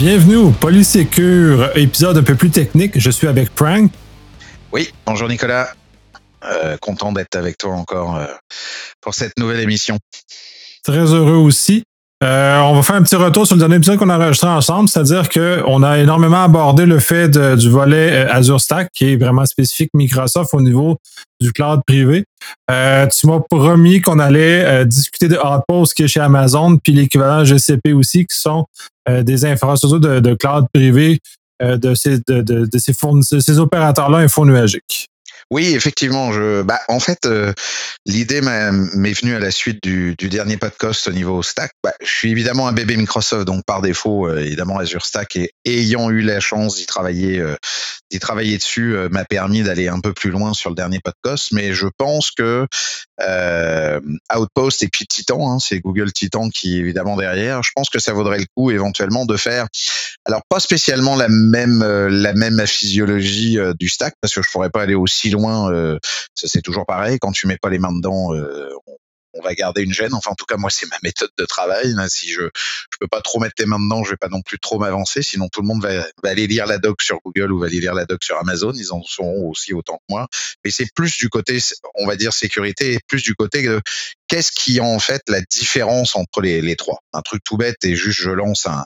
Bienvenue au Polysécure, épisode un peu plus technique. Je suis avec Prank. Oui, bonjour Nicolas. Euh, content d'être avec toi encore euh, pour cette nouvelle émission. Très heureux aussi. Euh, on va faire un petit retour sur le dernier épisode qu'on a enregistré ensemble, c'est-à-dire qu'on a énormément abordé le fait du volet euh, Azure Stack, qui est vraiment spécifique Microsoft au niveau du cloud privé. Euh, tu m'as promis qu'on allait euh, discuter de Outpost qui est chez Amazon, puis l'équivalent GCP aussi, qui sont des infrastructures de, de cloud privé de ces, de, de, de ces, ces opérateurs-là infonuagiques. Oui, effectivement. Je, bah, en fait, euh, l'idée m'est venue à la suite du, du, dernier podcast au niveau Stack. Bah, je suis évidemment un bébé Microsoft, donc par défaut, euh, évidemment, Azure Stack et ayant eu la chance d'y travailler, euh, d'y travailler dessus, m'a permis d'aller un peu plus loin sur le dernier podcast. Mais je pense que Outpost et puis Titan, hein, c'est Google Titan qui est évidemment derrière. Je pense que ça vaudrait le coup éventuellement de faire, alors pas spécialement la même la même physiologie du Stack, parce que je pourrais pas aller aussi loin loin, euh, c'est toujours pareil. Quand tu mets pas les mains dedans, euh, on, va garder une gêne. Enfin, en tout cas, moi, c'est ma méthode de travail. Si je je peux pas trop mettre les mains dedans, je vais pas non plus trop m'avancer. Sinon, tout le monde va, aller lire la doc sur Google ou va aller lire la doc sur Amazon. Ils en seront aussi autant que moi. Mais c'est plus du côté, on va dire sécurité, et plus du côté de qu'est-ce qui est en fait la différence entre les, trois. Un truc tout bête et juste je lance un,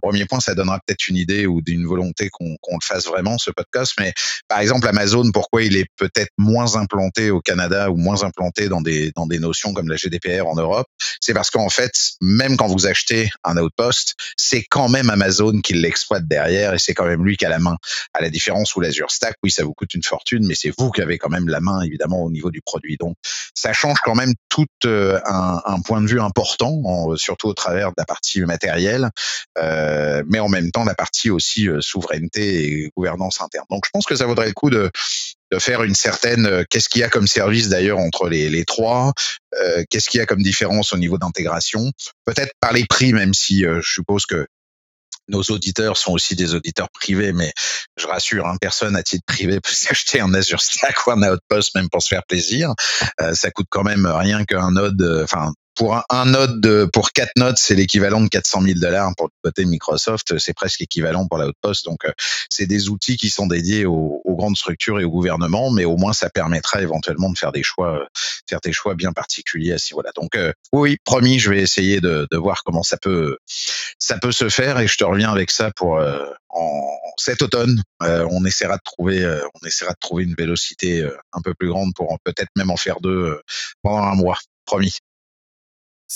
premier point, ça donnera peut-être une idée ou d'une volonté qu'on qu'on le fasse vraiment ce podcast. Mais par exemple, Amazon, pourquoi il est peut-être moins implanté au Canada ou moins implanté dans des dans des notions comme la GDPR en Europe, c'est parce qu'en fait, même quand vous achetez un outpost, c'est quand même Amazon qui l'exploite derrière et c'est quand même lui qui a la main. À la différence où l'Azure Stack, oui, ça vous coûte une fortune, mais c'est vous qui avez quand même la main, évidemment, au niveau du produit. Donc, ça change quand même tout euh, un, point de vue important, en, surtout au travers de la partie matérielle, euh, mais en même temps la partie aussi euh, souveraineté et gouvernance interne. Donc, je pense que ça vaudrait le coup de de faire une certaine euh, qu'est-ce qu'il y a comme service d'ailleurs entre les, les trois euh, qu'est-ce qu'il y a comme différence au niveau d'intégration? Peut-être par les prix même si euh, je suppose que nos auditeurs sont aussi des auditeurs privés, mais je rassure, hein, personne à titre privé peut s'acheter un Azure Stack ou un Outpost même pour se faire plaisir. Euh, ça coûte quand même rien qu'un node, enfin pour un, un node de, pour quatre nodes, c'est l'équivalent de 400 000 dollars pour le côté Microsoft. C'est presque équivalent pour la Outpost. Donc, euh, c'est des outils qui sont dédiés aux, aux, grandes structures et au gouvernement, mais au moins ça permettra éventuellement de faire des choix, euh, faire des choix bien particuliers à ce. Donc, euh, oui, promis, je vais essayer de, de, voir comment ça peut, ça peut se faire et je te reviens avec ça pour euh, en cet automne. Euh, on essaiera de trouver, on essaiera de trouver une vélocité un peu plus grande pour peut-être même en faire deux pendant un mois. Promis.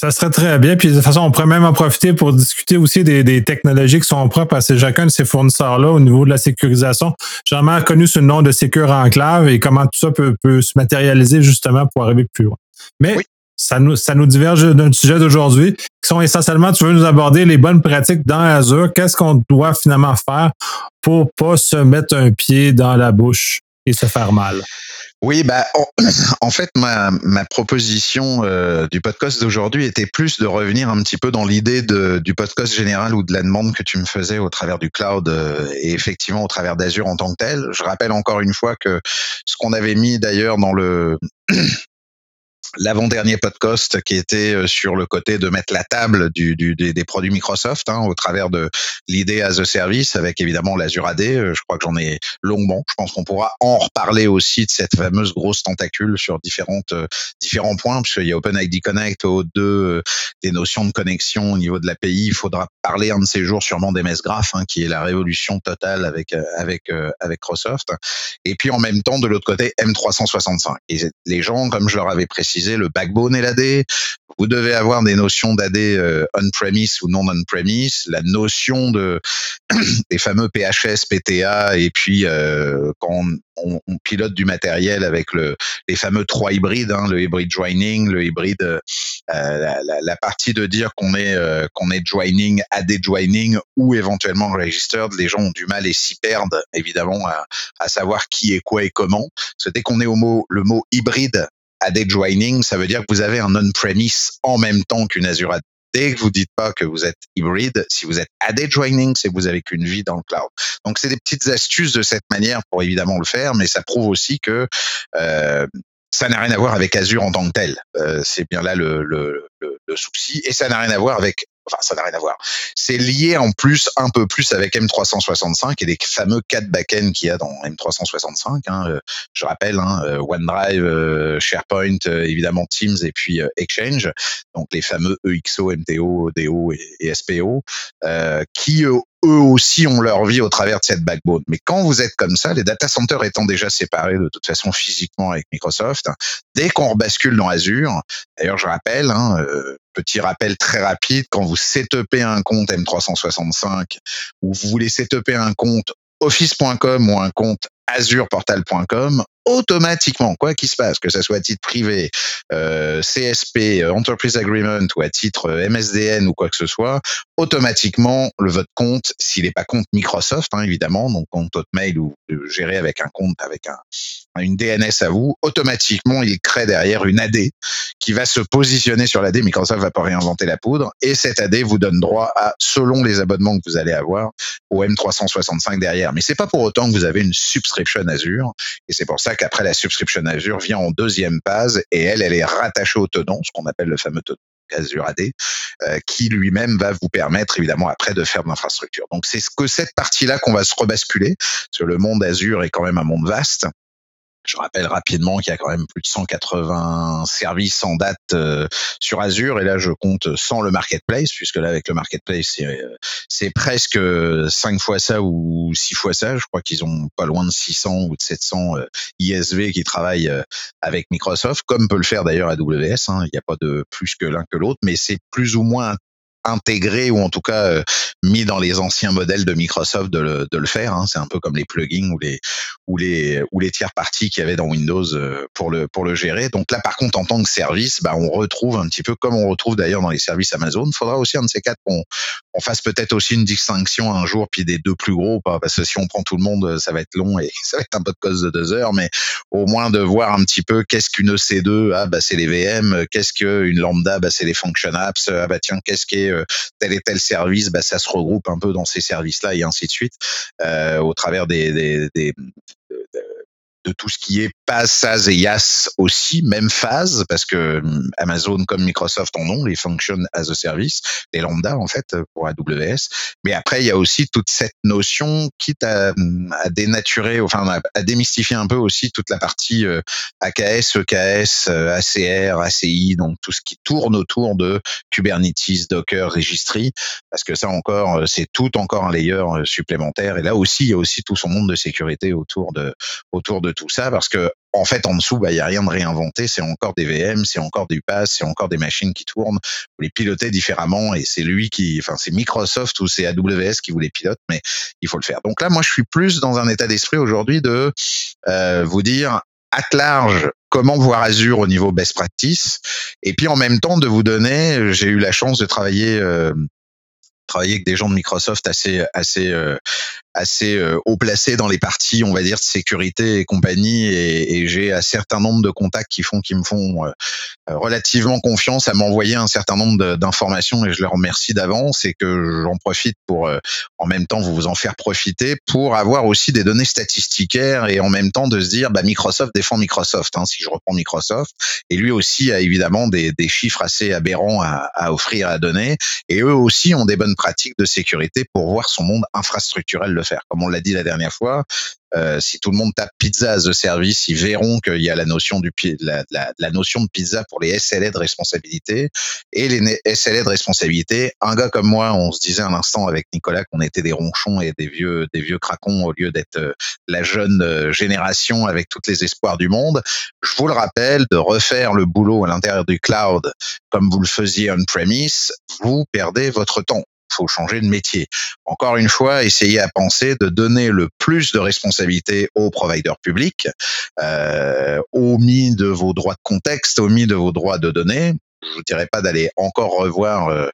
Ça serait très bien. Puis de toute façon, on pourrait même en profiter pour discuter aussi des, des technologies qui sont propres à chacun de ces fournisseurs-là au niveau de la sécurisation. J'ai vraiment connu ce nom de Secure Enclave et comment tout ça peut, peut se matérialiser justement pour arriver plus loin. Mais oui. ça, nous, ça nous diverge d'un sujet d'aujourd'hui qui sont essentiellement, tu veux nous aborder les bonnes pratiques dans Azure. Qu'est-ce qu'on doit finalement faire pour pas se mettre un pied dans la bouche? Se faire mal? Oui, bah en, en, fait ma, ma proposition euh, du podcast d'aujourd'hui était plus de revenir un petit peu dans l'idée du podcast général ou de la demande que tu me faisais au travers du cloud euh, et effectivement au travers d'Azure en tant que tel. Je rappelle encore une fois que ce qu'on avait mis d'ailleurs dans le l'avant-dernier podcast qui était euh, sur le côté de mettre la table du, du des, des, produits Microsoft hein, au travers de l'idée as a service avec évidemment l'Azure AD. Euh, je crois que j'en ai longuement. Je pense qu'on pourra en reparler aussi de cette fameuse grosse tentacule sur différentes euh, différents points puisqu'il y a OpenID Connect, O2, des notions de connexion au niveau de l'API. Il faudra parler un de ces jours sûrement d'MS Graph hein, qui est la révolution totale avec avec avec Microsoft. Et puis en même temps de l'autre côté M365. Et les gens, comme je leur avais précisé le backbone et l'AD. Vous devez avoir des notions d'AD euh, on-premise ou non on-premise, la notion de des fameux PHS, PTA, et puis euh, quand on, pilote du matériel avec le, les fameux trois hybrides, hein, le hybrid joining, le hybride, euh, la, partie de dire qu'on est euh, qu'on est joining, AD joining ou éventuellement registered, les gens ont du mal et s'y perdent évidemment à, à, savoir qui est quoi et comment. Parce dès qu'on est au mot le mot hybride AD joining, ça veut dire que vous avez un on-premise en même temps qu'une Azure AD. Dès que vous dites pas que vous êtes hybride, si vous êtes AD joining, c'est que vous avez qu'une vie dans le cloud. Donc c'est des petites astuces de cette manière pour évidemment le faire, mais ça prouve aussi que euh, ça n'a rien à voir avec Azure en tant que tel. Euh, c'est bien là le, le, le, le souci, et ça n'a rien à voir avec enfin ça n'a rien à voir. C'est lié en plus un peu plus avec M365 et les fameux quatre backends qu'il y a dans M365. Hein. Je rappelle, hein, OneDrive, SharePoint, évidemment Teams et puis Exchange, donc les fameux EXO, MTO, DO et, SPO, qui eux aussi ont leur vie au travers de cette backbone. Mais quand vous êtes comme ça, les data centers étant déjà séparés de toute façon physiquement avec Microsoft, dès qu'on rebascule dans Azure, d'ailleurs je rappelle, hein, euh, petit rappel très rapide, quand vous setupez un compte M365 ou vous voulez setuper un compte office.com ou un compte azureportal.com, automatiquement, quoi qu'il se passe, que ce soit à titre privé, euh, CSP, euh, Enterprise Agreement ou à titre euh, MSDN ou quoi que ce soit, automatiquement, le votre compte, s'il n'est pas compte Microsoft, hein, évidemment, donc compte Hotmail ou géré avec un compte avec un, une DNS à vous, automatiquement, il crée derrière une AD qui va se positionner sur l'AD. Microsoft va pas réinventer la poudre et cette AD vous donne droit à, selon les abonnements que vous allez avoir, au M365 derrière. Mais c'est pas pour autant que vous avez une subscription Azure et c'est pour ça qu'après la subscription Azure vient en deuxième phase et elle, elle est rattachée au tenant, ce qu'on appelle le fameux tenant Azure AD, euh, qui lui-même va vous permettre évidemment après de faire de l'infrastructure. Donc c'est ce que cette partie-là qu'on va se rebasculer, parce que le monde Azure est quand même un monde vaste. Je rappelle rapidement qu'il y a quand même plus de 180 services en date euh, sur Azure et là je compte sans le marketplace puisque là avec le marketplace c'est euh, presque 5 fois ça ou 6 fois ça. Je crois qu'ils ont pas loin de 600 ou de 700 ISV qui travaillent avec Microsoft comme peut le faire d'ailleurs AWS. Hein. Il n'y a pas de plus que l'un que l'autre, mais c'est plus ou moins intégré ou en tout cas euh, mis dans les anciens modèles de Microsoft de le, faire. Hein. C'est un peu comme les plugins ou les ou les tiers parties qu'il y avait dans Windows euh, pour le pour le gérer. Donc là, par contre, en tant que service, bah, on retrouve un petit peu comme on retrouve d'ailleurs dans les services Amazon. Il faudra aussi un de ces quatre qu'on on fasse peut-être aussi une distinction un jour puis des deux plus gros, parce que si on prend tout le monde, ça va être long et ça va être un peu de cause de deux heures, mais au moins de voir un petit peu qu'est-ce qu'une EC2, ah bah c'est les VM, qu'est-ce qu'une lambda, bah c'est les function apps, ah bah tiens qu'est-ce qu'est euh, tel et tel service, bah, ça se regroupe un peu dans ces services-là et ainsi de suite, euh, au travers des, des de tout ce qui est PaaS, SaaS et IaaS aussi, même phase, parce que hum, Amazon comme Microsoft en ont, les Function as a Service, les Lambda en fait pour AWS. Mais après, il y a aussi toute cette notion, quitte à, hum, à dénaturer, enfin à démystifier un peu aussi toute la partie euh, AKS, EKS, ACR, ACI, donc tout ce qui tourne autour de Kubernetes, Docker, Registry, parce que ça encore, euh, c'est tout encore un layer euh, supplémentaire. Et là aussi, il y a aussi tout son monde de sécurité autour de autour de tout ça parce que en fait en dessous bah il y a rien de réinventé. C'est encore des VM c'est encore du PaaS c'est encore des machines qui tournent. Vous les pilotez différemment et c'est lui qui enfin c'est Microsoft ou c'est AWS qui vous les pilote mais il faut le faire. Donc là moi je suis plus dans un état d'esprit aujourd'hui de euh, vous dire à large comment voir Azure au niveau best practice et puis en même temps de vous donner j'ai eu la chance de travailler euh, travailler avec des gens de Microsoft assez assez euh, assez euh, haut placé dans les parties, on va dire, de sécurité et compagnie. Et, et j'ai un certain nombre de contacts qui font, qui me font euh, relativement confiance à m'envoyer un certain nombre d'informations et je leur remercie d'avance et que j'en profite pour euh, en même temps vous en faire profiter pour avoir aussi des données statisticaires et en même temps de se dire bah, Microsoft défend Microsoft hein, si je reprends Microsoft. Et lui aussi a évidemment des, des chiffres assez aberrants à, à offrir à donner. Et eux aussi ont des bonnes pratiques de sécurité pour voir son monde infrastructurel le Comme on l'a dit la dernière fois, euh, si tout le monde tape pizza as a service, ils verront qu'il y a la notion du la, la, la, notion de pizza pour les SLA de responsabilité et les SLA de responsabilité. Un gars comme moi, on se disait un instant avec Nicolas qu'on était des ronchons et des vieux des vieux craquons au lieu d'être euh, la jeune euh, génération avec toutes les espoirs du monde. Je vous le rappelle, de refaire le boulot à l'intérieur du cloud comme vous le faisiez on premise, vous perdez votre temps faut changer de métier. Encore une fois, essayez à penser de donner le plus de responsabilités aux providers publics, euh, omis de vos droits de contexte, omis de vos droits de données, je vous dirais pas d'aller encore revoir euh,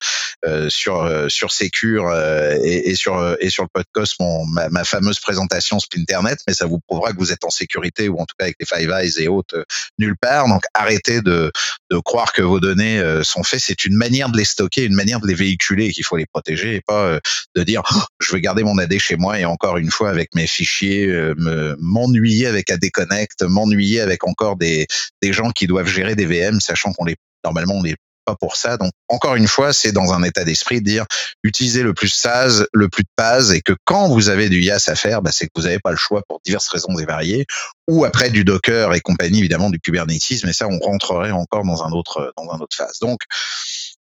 euh, sur euh, sur Secure euh, et, et, sur et sur le podcast mon ma, ma, fameuse présentation Splinternet, mais ça vous prouvera que vous êtes en sécurité ou en tout cas avec les Five Eyes et autres nulle part. Donc arrêtez de de croire que vos données sont faites. C'est une manière de les stocker, une manière de les véhiculer qu'il faut les protéger et pas de dire oh, je vais garder mon AD chez moi et encore une fois avec mes fichiers me m'ennuyer avec AD Connect, m'ennuyer avec encore des des gens qui doivent gérer des VM sachant qu'on les normalement on les pas pour ça. Donc encore une fois, c'est dans un état d'esprit de dire utilisez le plus SaaS, le plus de PaaS, et que quand vous avez du IaaS à faire, bah, c'est que vous n'avez pas le choix pour diverses raisons et variées. Ou après du Docker et compagnie, évidemment du Kubernetes, mais ça on rentrerait encore dans un autre dans un autre phase. Donc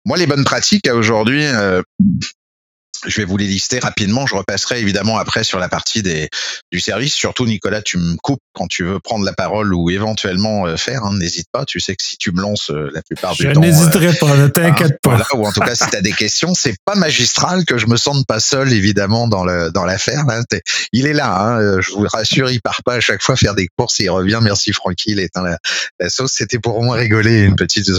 moi, les bonnes pratiques aujourd'hui, euh, je vais vous les lister rapidement. Je repasserai évidemment après sur la partie des, du service. Surtout, Nicolas, tu me coupes quand tu veux prendre la parole ou éventuellement euh, faire. Hein, N'hésite pas. Tu sais que si tu me lances euh, la plupart du je temps. Je n'hésiterai pas, ne t'inquiète hein, pas. ou en tout cas, si tu as des questions, c'est pas magistral que je me sente pas seul, évidemment, dans le dans l'affaire. Il est là. Hein, je vous rassure, il part pas à chaque fois faire des courses et il revient. Merci, Francky. Il éteint la, la sauce. C'était pour moi rigoler une petite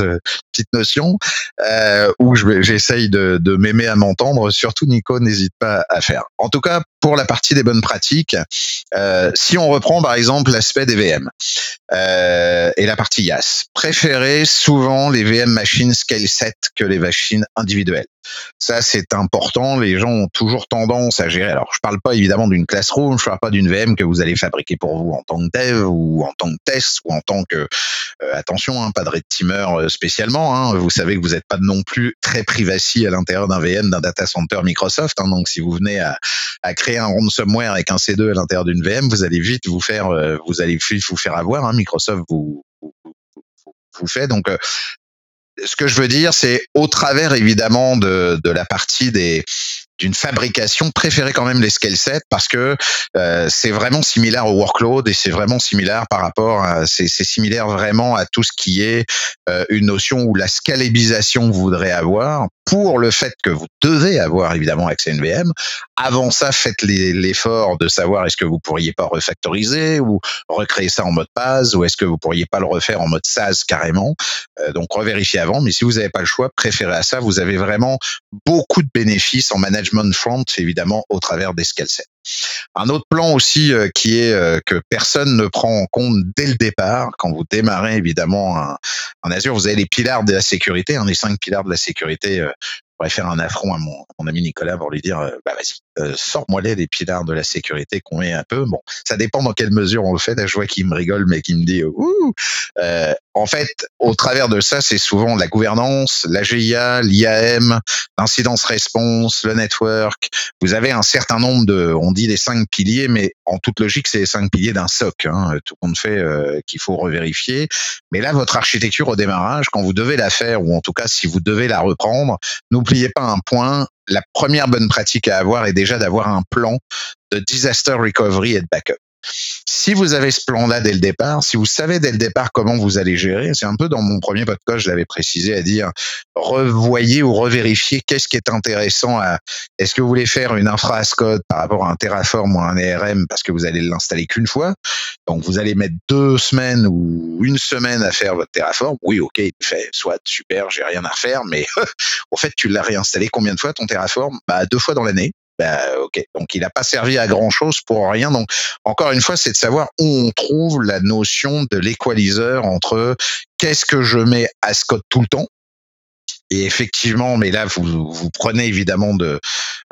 petite notion euh, où j'essaye de, de m'aimer à m'entendre. Surtout Nico, n'hésite pas à faire. En tout cas, pour la partie des bonnes pratiques, euh, si on reprend par exemple l'aspect des VM euh, et la partie IaaS, préférez souvent les VM machines scale set que les machines individuelles. Ça, c'est important. Les gens ont toujours tendance à gérer. Alors, je parle pas évidemment d'une classroom, je parle pas d'une VM que vous allez fabriquer pour vous en tant que dev ou en tant que test ou en tant que euh, attention, hein, pas de red teamer euh, spécialement. Hein. Vous savez que vous n'êtes pas non plus très privacy à l'intérieur d'un VM, d'un data center Microsoft. Hein. Donc, si vous venez à, créer un ransomware avec un C2 à l'intérieur d'une VM, vous allez vite vous faire, euh, vous allez vite vous faire avoir. Microsoft vous fait. Donc, ce que je veux dire, c'est au travers évidemment de, de la partie des d'une fabrication, préférez quand même les scale sets parce que euh, c'est vraiment similaire au workload et c'est vraiment similaire par rapport c'est similaire vraiment à tout ce qui est euh, une notion où la scalabilisation voudrez avoir pour le fait que vous devez avoir évidemment accès à une VM. Avant ça, faites l'effort de savoir est-ce que vous pourriez pas refactoriser ou recréer ça en mode PaaS ou est-ce que vous pourriez pas le refaire en mode SaaS carrément. Euh, donc revérifiez avant, mais si vous n'avez pas le choix, préférez à ça. Vous avez vraiment beaucoup de bénéfices en management front, évidemment, au travers des scale sets. Un autre plan aussi euh, qui est euh, que personne ne prend en compte dès le départ, quand vous démarrez évidemment en Azure, vous avez les piliers de la sécurité, hein, les cinq piliers de la sécurité. Euh, je pourrais faire un affront à mon, mon ami Nicolas pour lui dire, bah vas-y, euh, sors-moi les, pilars de la sécurité qu'on met un peu. Bon, ça dépend dans quelle mesure on le fait. Là, je vois qu'il me rigole, mais qui me dit, ouh. Euh, en fait, au travers de ça, c'est souvent la gouvernance, la GIA, l'IAM, l'incidence response, le network. Vous avez un certain nombre de, on dit les cinq piliers, mais en toute logique, c'est les cinq piliers d'un SOC. Hein, tout compte fait euh, qu'il faut revérifier. Mais là, votre architecture au démarrage, quand vous devez la faire, ou en tout cas si vous devez la reprendre, n'oubliez pas un point la première bonne pratique à avoir est déjà d'avoir un plan de disaster recovery et de backup. Si vous avez ce plan-là dès le départ, si vous savez dès le départ comment vous allez gérer, c'est un peu dans mon premier podcast, je l'avais précisé à dire, revoyez ou revérifiez qu'est-ce qui est intéressant à, est-ce que vous voulez faire une infra as code par rapport à un Terraform ou un ARM parce que vous allez l'installer qu'une fois? Donc vous allez mettre deux semaines ou une semaine à faire votre Terraform. Oui, ok, fait, soit super, j'ai rien à refaire, mais en fait, tu l'as réinstallé combien de fois ton Terraform? Bah, deux fois dans l'année. Bah, donc il n'a pas servi à grand chose pour rien. Donc encore une fois, c'est de savoir où on trouve la notion de l'équaliseur entre qu'est-ce que je mets à Scott tout le temps et effectivement, mais là, vous, vous prenez évidemment de,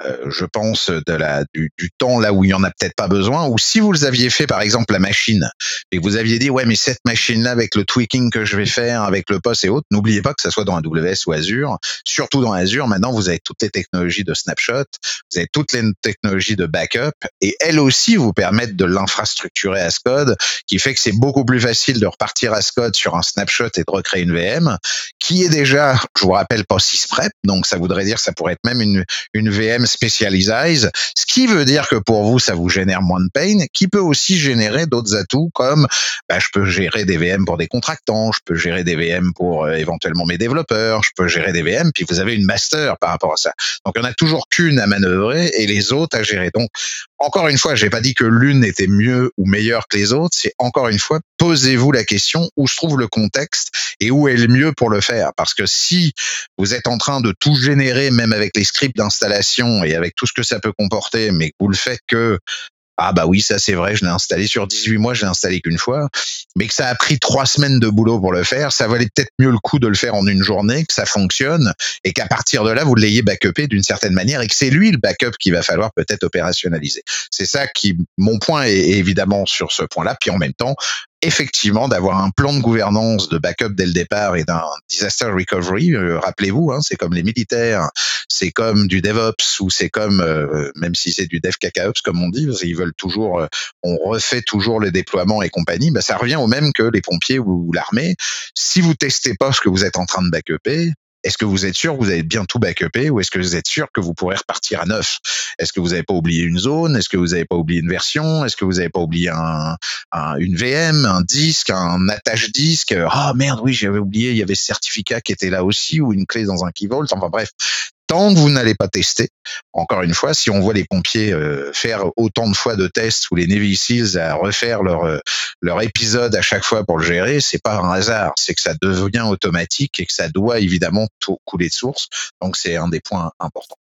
euh, je pense, de la, du, du, temps là où il y en a peut-être pas besoin. Ou si vous aviez fait, par exemple, la machine, et vous aviez dit, ouais, mais cette machine-là, avec le tweaking que je vais faire, avec le poste et autres, n'oubliez pas que ça soit dans AWS ou Azure. Surtout dans Azure, maintenant, vous avez toutes les technologies de snapshot, vous avez toutes les technologies de backup, et elles aussi vous permettent de l'infrastructurer à code, qui fait que c'est beaucoup plus facile de repartir à code sur un snapshot et de recréer une VM, qui est déjà, je vous rappelle, appelle pas prep, donc ça voudrait dire que ça pourrait être même une, une VM specialized, ce qui veut dire que pour vous, ça vous génère moins de pain, qui peut aussi générer d'autres atouts comme bah, je peux gérer des VM pour des contractants, je peux gérer des VM pour euh, éventuellement mes développeurs, je peux gérer des VM, puis vous avez une master par rapport à ça. Donc on a toujours qu'une à manœuvrer et les autres à gérer. Donc encore une fois, j'ai pas dit que l'une était mieux ou meilleure que les autres, c'est encore une fois, posez-vous la question où se trouve le contexte et où est le mieux pour le faire? Parce que si vous êtes en train de tout générer, même avec les scripts d'installation et avec tout ce que ça peut comporter, mais vous le faites que ah bah oui, ça c'est vrai, je l'ai installé sur 18 mois, je l'ai installé qu'une fois, mais que ça a pris trois semaines de boulot pour le faire, ça valait peut-être mieux le coup de le faire en une journée, que ça fonctionne, et qu'à partir de là, vous l'ayez backupé d'une certaine manière, et que c'est lui le backup qu'il va falloir peut-être opérationnaliser. C'est ça qui, mon point est évidemment sur ce point-là, puis en même temps, effectivement d'avoir un plan de gouvernance de backup dès le départ et d'un disaster recovery. Euh, rappelez-vous, hein, c'est comme les militaires, c'est comme du DevOps ou c'est comme, euh, même si c'est du DevKKOps comme on dit, ils veulent toujours, euh, on refait toujours le déploiement et compagnie. Bah, ça revient au même que les pompiers ou l'armée. Si vous testez pas ce que vous êtes en train de backuper, est-ce que vous êtes sûr que vous avez bien tout backupé ou est-ce que vous êtes sûr que vous pourrez repartir à neuf? Est-ce que vous n'avez pas oublié une zone? Est-ce que vous n'avez pas oublié une version? Est-ce que vous n'avez pas oublié un, une VM, un disque, un attache disque? Ah oh, merde, oui, j'avais oublié, il y avait ce certificat qui était là aussi ou une clé dans un key vault. Enfin bref, tant que vous n'allez pas tester, encore une fois, si on voit les pompiers euh, faire autant de fois de tests ou les Navy Seals à refaire leur euh, leur épisode à chaque fois pour le gérer, c'est pas un hasard, c'est que ça devient automatique et que ça doit évidemment tout couler de source. Donc c'est un des points importants.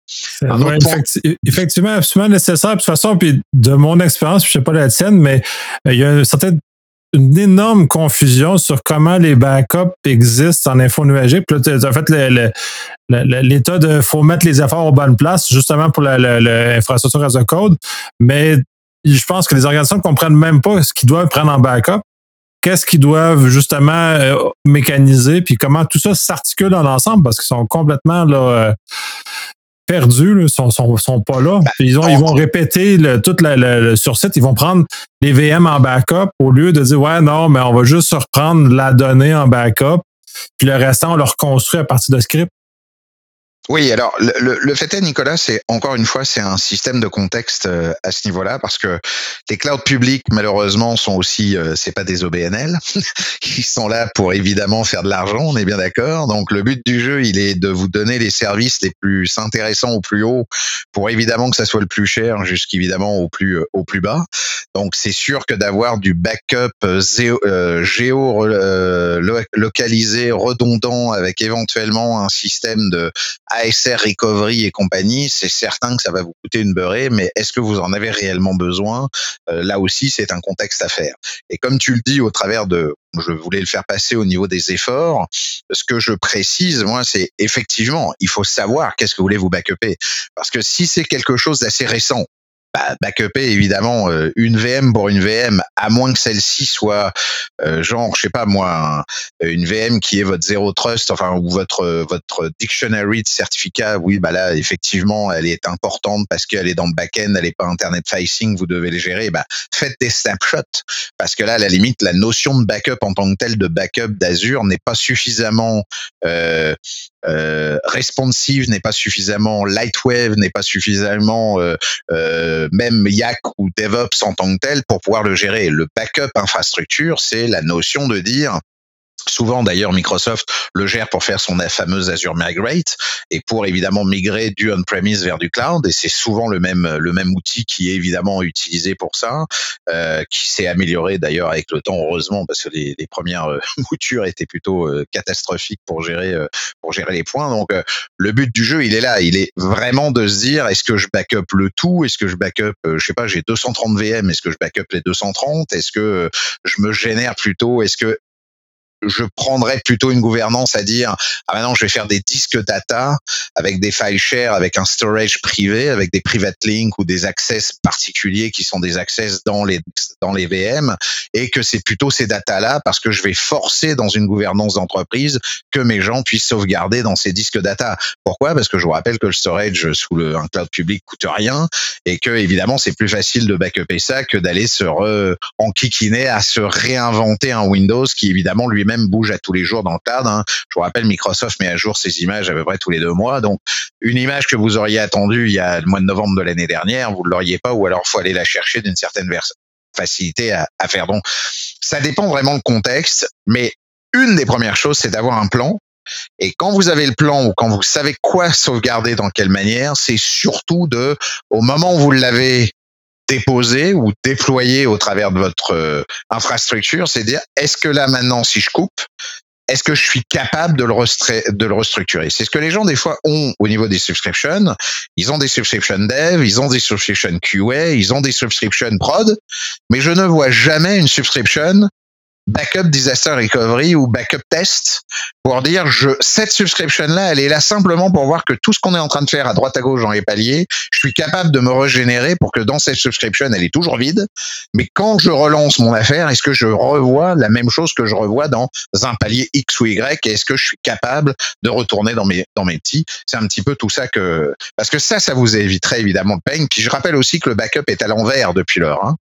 effectivement, absolument nécessaire. De toute façon, puis de mon expérience, je sais pas la tienne, mais euh, il y a une certaine une énorme confusion sur comment les backups existent en info nuagique. Puis en fait, l'état de faut mettre les efforts aux bonnes places, justement pour l'infrastructure as a code. Mais je pense que les organisations ne comprennent même pas ce qu'ils doivent prendre en backup. Qu'est-ce qu'ils doivent justement euh, mécaniser, puis comment tout ça s'articule dans l'ensemble, parce qu'ils sont complètement là, euh, perdus, là, sont, sont, pas là. Ben, ils, ont, ils vont répéter le, tout le, sur site, ils vont prendre les VM en backup au lieu de dire ouais, non, mais on va juste reprendre la donnée en backup, puis le restant, on le reconstruit à partir de script. Oui, alors le, le, fait est, Nicolas, c'est encore une fois, c'est un système de contexte euh, à ce niveau-là, parce que les clouds publics, malheureusement, sont aussi, euh, c'est pas des OBNL, ils sont là pour évidemment faire de l'argent, on est bien d'accord. Donc le but du jeu, il est de vous donner les services les plus intéressants au plus haut, pour évidemment que ça soit le plus cher, jusqu'évidemment au plus euh, au plus bas. Donc c'est sûr que d'avoir du backup géo, localisé, redondant, avec éventuellement un système de ASR Recovery et compagnie, c'est certain que ça va vous coûter une beurrée, mais est-ce que vous en avez réellement besoin? Euh, Là aussi, c'est un contexte à faire. Et comme tu le dis au travers de, je voulais le faire passer au niveau des efforts, ce que je précise, moi, c'est effectivement, il faut savoir qu'est-ce que vous voulez vous backuper. Parce que si c'est quelque chose d'assez récent, bah, backuper évidemment euh, une VM pour une VM, à moins que celle-ci soit euh, genre, je sais pas moi, une VM qui est votre zero trust, enfin ou votre votre dictionary de certificat. Oui, bah là effectivement, elle est importante parce qu'elle est dans le back-end, elle est pas internet facing, vous devez les gérer. Bah faites des snapshots parce que là, à la limite, la notion de backup en tant que telle de backup d'Azure n'est pas suffisamment euh, euh, responsive, n'est pas suffisamment lightwave, n'est pas suffisamment euh, euh, même Yak ou DevOps en tant que tel pour pouvoir le gérer. Le backup infrastructure, c'est la notion de dire Souvent, d'ailleurs, Microsoft le gère pour faire son fameuse Azure Migrate et pour évidemment migrer du on-premise vers du cloud. Et c'est souvent le même le même outil qui est évidemment utilisé pour ça, euh, qui s'est amélioré d'ailleurs avec le temps, heureusement, parce que les, les premières euh, moutures étaient plutôt euh, catastrophiques pour gérer euh, pour gérer les points. Donc, le but du jeu, il est là. Il est vraiment de se dire est-ce que je backup le tout? Est-ce que je backup, je sais pas, j'ai 230 VM, est-ce que je backup les 230 Est-ce que je me génère plutôt? Est-ce que je prendrais plutôt une gouvernance à dire ah maintenant je vais faire des disques data avec des file share avec un storage privé avec des private links ou des access particuliers qui sont des access dans les dans les VM et que c'est plutôt ces data là parce que je vais forcer dans une gouvernance d'entreprise que mes gens puissent sauvegarder dans ces disques data. Pourquoi? Parce que je vous rappelle que le storage sous le un cloud public coûte rien et que évidemment c'est plus facile de backuper ça que d'aller se re, enquiquiner à se réinventer un Windows qui évidemment lui même bouge à tous les jours dans le cloud. Hein. Je vous rappelle, Microsoft met à jour ses images à peu près tous les deux mois. Donc, une image que vous auriez attendue il y a le mois de novembre de l'année dernière, vous ne l'auriez pas, ou alors faut aller la chercher d'une certaine facilité à, à faire. Donc, ça dépend vraiment du contexte, mais une des premières choses, c'est d'avoir un plan et quand vous avez le plan ou quand vous savez quoi sauvegarder dans quelle manière, c'est surtout de, au moment où vous l'avez déposer ou déployer au travers de votre euh, infrastructure, c'est dire est-ce que là maintenant si je coupe, est-ce que je suis capable de le, de le restructurer? C'est ce que les gens des fois ont au niveau des subscriptions. Ils ont des subscriptions dev, ils ont des subscriptions QA, ils ont des subscriptions prod, mais je ne vois jamais une subscription backup disaster recovery ou backup test pour dire je cette subscription là elle est là simplement pour voir que tout ce qu'on est en train de faire à droite à gauche dans les paliers je suis capable de me régénérer pour que dans cette subscription elle est toujours vide. Mais quand je relance mon affaire est-ce que je revois la même chose que je revois dans un palier X ou Y? Et est-ce que je suis capable de retourner dans mes dans mes petits? C'est un petit peu tout ça que parce que ça ça vous éviterait évidemment le pain puis je rappelle aussi que le backup est à l'envers depuis l'heure hein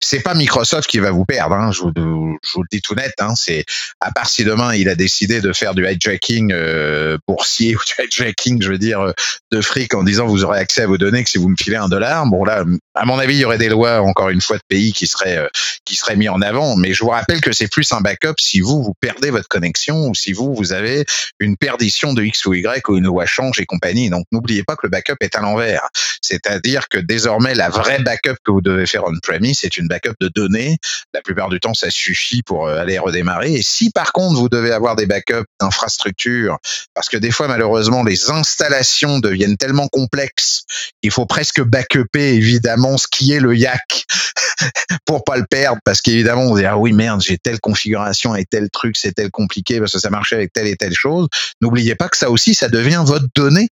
c'est pas Microsoft qui va vous perdre. Hein, je, vous, le dis tout net. Hein, c'est à part si demain il a décidé de faire du hijacking euh, boursier ou du hijacking, je veux dire, euh, de fric en disant vous aurez accès à vos données que si vous me filez un dollar. Bon là, à mon avis, il y aurait des lois encore une fois de pays qui seraient euh, qui seraient mis en avant. Mais je vous rappelle que c'est plus un backup si vous vous perdez votre connexion ou si vous vous avez une perdition de X ou Y ou une loi change et compagnie. Donc n'oubliez pas que le backup est à l'envers. C'est-à-dire que désormais la vraie backup que vous devez faire on premise c'est une backup de données. La plupart du temps, ça suffit pour euh, aller redémarrer. Et si par contre, vous devez avoir des backups d'infrastructures, parce que des fois, malheureusement, les installations deviennent tellement complexes, il faut presque backuper évidemment ce qui est le YAC pour pas le perdre, parce qu'évidemment, on dit ah oui merde, j'ai telle configuration et tel truc, c'est tel compliqué parce que ça marchait avec telle et telle chose. N'oubliez pas que ça aussi, ça devient votre donnée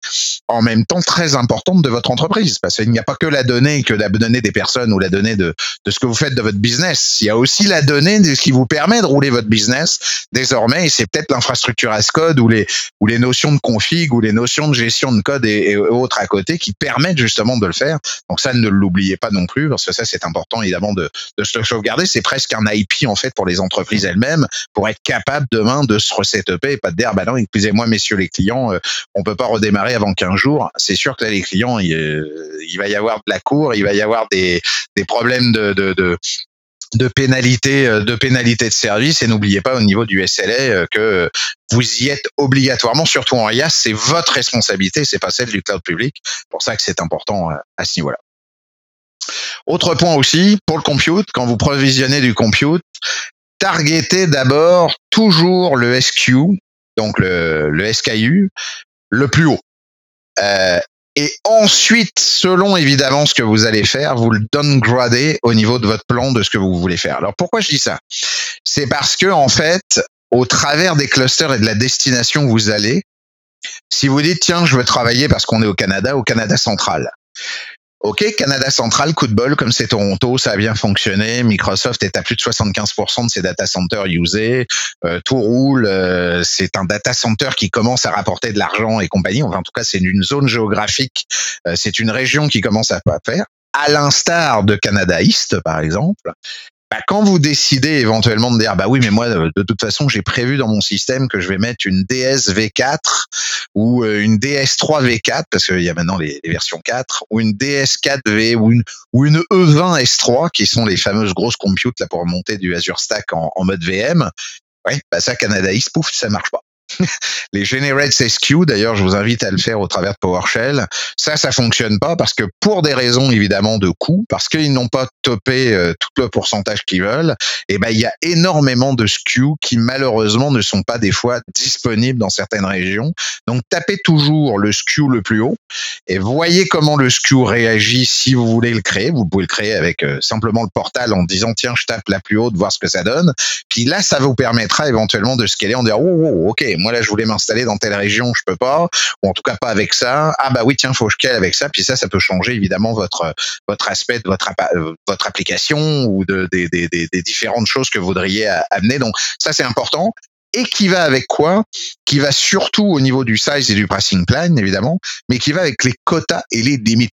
en même temps très importante de votre entreprise, parce qu'il n'y a pas que la donnée que la donnée des personnes ou la donnée de, de ce que vous faites de votre business. Il y a aussi la donnée de ce qui vous permet de rouler votre business désormais, et c'est peut-être l'infrastructure as code ou les ou les notions de config ou les notions de gestion de code et, et autres à côté qui permettent justement de le faire. Donc ça, ne l'oubliez pas non plus, parce que ça, c'est important évidemment de, de se sauvegarder. C'est presque un IP en fait pour les entreprises elles-mêmes, pour être capable demain de se resetuper et pas de dire, bah non, excusez-moi messieurs les clients, euh, on peut pas redémarrer avant 15 jours. C'est sûr que là, les clients, il, euh, il, va y avoir de la cour, il va y avoir des, des problèmes de, de, de de pénalité euh, de service et n'oubliez pas au niveau du SLA que vous y êtes obligatoirement surtout en IaaS c'est votre responsabilité c'est pas celle du cloud public pour ça que c'est important à ce niveau-là autre point aussi, pour le compute, quand vous provisionnez du compute, targetez d'abord toujours le SQ, donc le, SKU, le plus haut. Euh, et ensuite, selon évidemment ce que vous allez faire, vous le downgradez au niveau de votre plan de ce que vous voulez faire. Alors pourquoi je dis ça? C'est parce que en fait, au travers des clusters et de la destination où vous allez, si vous dites tiens, je veux travailler parce qu'on est au Canada, au Canada central. Ok, Canada central, coup de bol, comme c'est Toronto, ça a bien fonctionné. Microsoft est à plus de 75% de ses data centers usés. Euh, tout roule. Euh, c'est un data center qui commence à rapporter de l'argent et compagnie. Enfin, en tout cas, c'est une zone géographique. Euh, c'est une région qui commence à faire. À l'instar de Canada East, par exemple, bah, quand vous décidez éventuellement de dire bah oui mais moi de toute façon j'ai prévu dans mon système que je vais mettre une DS V4 ou euh, une DS3 V4 parce qu'il y a maintenant les, versions 4 ou une DS4 V ou une ou une E20 S3 qui sont les fameuses grosses computes là pour monter du Azure Stack en, mode VM. Ouais, bah ça Canada East pouf ça marche pas. les Generate SQ, d'ailleurs, je vous invite à le faire au travers de PowerShell. Ça, ça fonctionne pas parce que pour des raisons évidemment de coût, parce qu'ils n'ont pas topé euh, tout le pourcentage qu'ils veulent, et eh ben il y a énormément de SKU qui malheureusement ne sont pas des fois disponibles dans certaines régions. Donc tapez toujours le SKU le plus haut et voyez comment le SKU réagit si vous voulez le créer. Vous pouvez le créer avec euh, simplement le portal en disant tiens je tape la plus haute, voir ce que ça donne. Puis là, ça vous permettra éventuellement de scaler en disant oh, oh ok moi là je voulais m'installer dans telle région, je peux pas, ou en tout cas pas avec ça. Ah bah oui tiens faut que je cale avec ça. Puis ça ça peut changer évidemment votre votre aspect de votre euh, votre application ou de, des, des, des différentes choses que vous voudriez amener. Donc ça c'est important et qui va avec quoi? Qui va surtout au niveau du size et du pricing plan, évidemment, mais qui va avec les quotas et les limites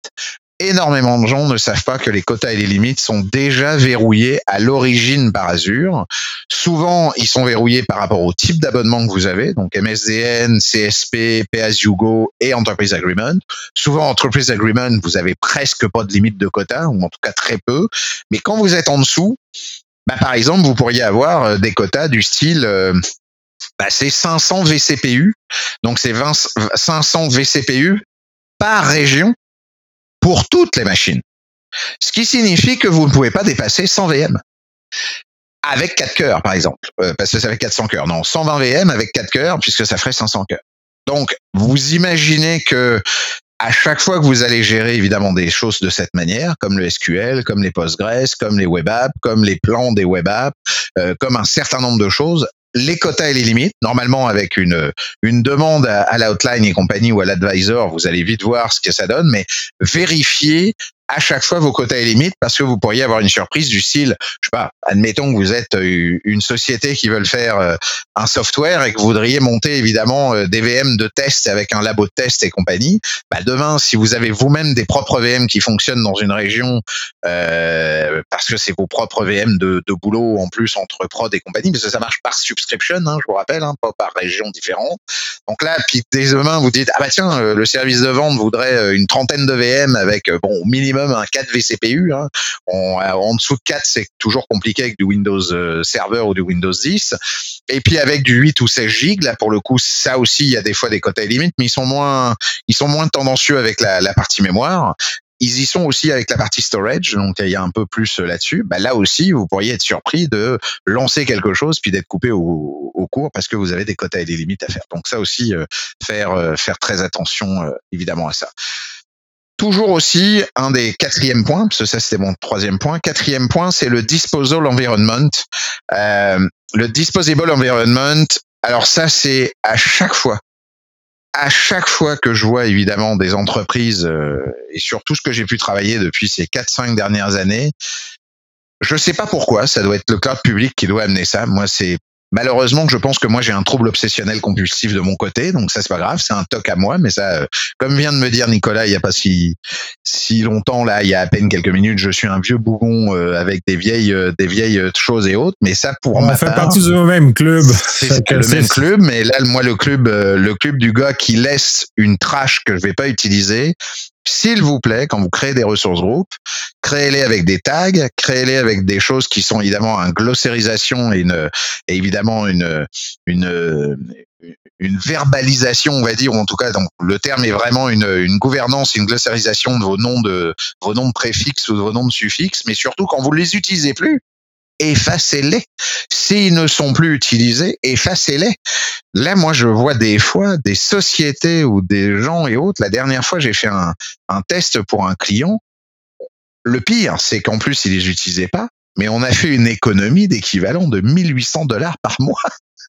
énormément de gens ne savent pas que les quotas et les limites sont déjà verrouillés à l'origine par Azure. Souvent, ils sont verrouillés par rapport au type d'abonnement que vous avez, donc MSDN, CSP, Pay-as-you-go et Enterprise Agreement. Souvent, Enterprise Agreement, vous avez presque pas de limite de quotas, ou en tout cas très peu. Mais quand vous êtes en dessous, bah, par exemple, vous pourriez avoir euh, des quotas du style euh, bah, c'est 500 VCPU, donc c'est 500 VCPU par région pour toutes les machines. Ce qui signifie que vous ne pouvez pas dépasser 100 VM. Avec 4 cœurs, par exemple. Euh, parce que ça fait 400 cœurs. Non, 120 VM avec 4 cœurs, puisque ça ferait 500 cœurs. Donc, vous imaginez que à chaque fois que vous allez gérer évidemment des choses de cette manière, comme le SQL, comme les Postgres, comme les web apps, comme les plans des web apps, euh, comme un certain nombre de choses, les quotas et les limites. Normalement, avec une, demande à, à l'outline et compagnie ou à l'advisor, vous allez vite voir ce que ça donne, mais vérifiez à chaque fois vos quotas et limites parce que vous pourriez avoir une surprise du style, je sais pas, admettons que vous êtes euh, une société qui veut faire euh, un software et que vous voudriez monter évidemment euh, des VM de test avec un labo de test et compagnie. Bah demain, si vous avez vous-même des propres VM qui fonctionnent dans une région euh, parce que c'est vos propres VM de, de, boulot en plus entre prod et compagnie, parce que ça marche par subscription, hein, je vous rappelle, hein, pas par région différente. Donc là, puis dès demain, vous dites ah bah tiens, le service de vente voudrait une trentaine de VM avec bon au minimum un 4 vCPU. Hein. en dessous de 4, c'est toujours compliqué avec du Windows euh, Server ou du Windows 10. Et puis avec du 8 ou 16 gigs, là pour le coup, ça aussi, il y a des fois des quotas limites, mais ils sont moins, ils sont moins tendancieux avec la, partie mémoire ils y sont aussi avec la partie storage, donc il y a un peu plus là-dessus. Bah, là aussi, vous pourriez être surpris de lancer quelque chose puis d'être coupé au, au, cours parce que vous avez des quotas et des limites à faire. Donc ça aussi, euh, faire euh, faire très attention évidemment à ça. Toujours aussi, un des quatrièmes points, parce que ça c'était mon troisième point. Quatrième point, c'est le disposal environment. Euh, le disposable environment, alors ça c'est à chaque fois, à chaque fois que je vois évidemment des entreprises euh, et surtout ce que j'ai pu travailler depuis ces 4-5 dernières années, je sais pas pourquoi, ça doit être le cloud public qui doit amener ça. Moi, c'est Malheureusement, je pense que moi j'ai un trouble obsessionnel compulsif de mon côté, donc ça c'est pas grave, c'est un toc à moi, mais ça, euh, comme vient de me dire Nicolas, il y a pas si si longtemps là, il y a à peine quelques minutes, je suis un vieux bougon euh, avec des vieilles euh, des vieilles choses et autres, mais ça pour on fait partie du même club, c'est le même club, mais là moi le club le club du gars qui laisse une trash que je vais pas utiliser, s'il vous plaît, quand vous créez des ressources groupes, créez-les avec des tags, créez-les avec des choses qui sont évidemment une glossarisation et, une, et évidemment une, une, une verbalisation, on va dire, ou en tout cas, donc le terme est vraiment une, une gouvernance, une glossarisation de vos noms de vos noms de préfixes ou de vos noms de suffixes, mais surtout quand vous les utilisez plus, effacez-les. S'ils ne sont plus utilisés, effacez-les. Là, moi, je vois des fois des sociétés ou des gens et autres. La dernière fois, j'ai fait un, test pour un client. Le pire, c'est qu'en plus, ils les utilisaient pas, mais on a fait une économie d'équivalent de 1800 dollars par mois.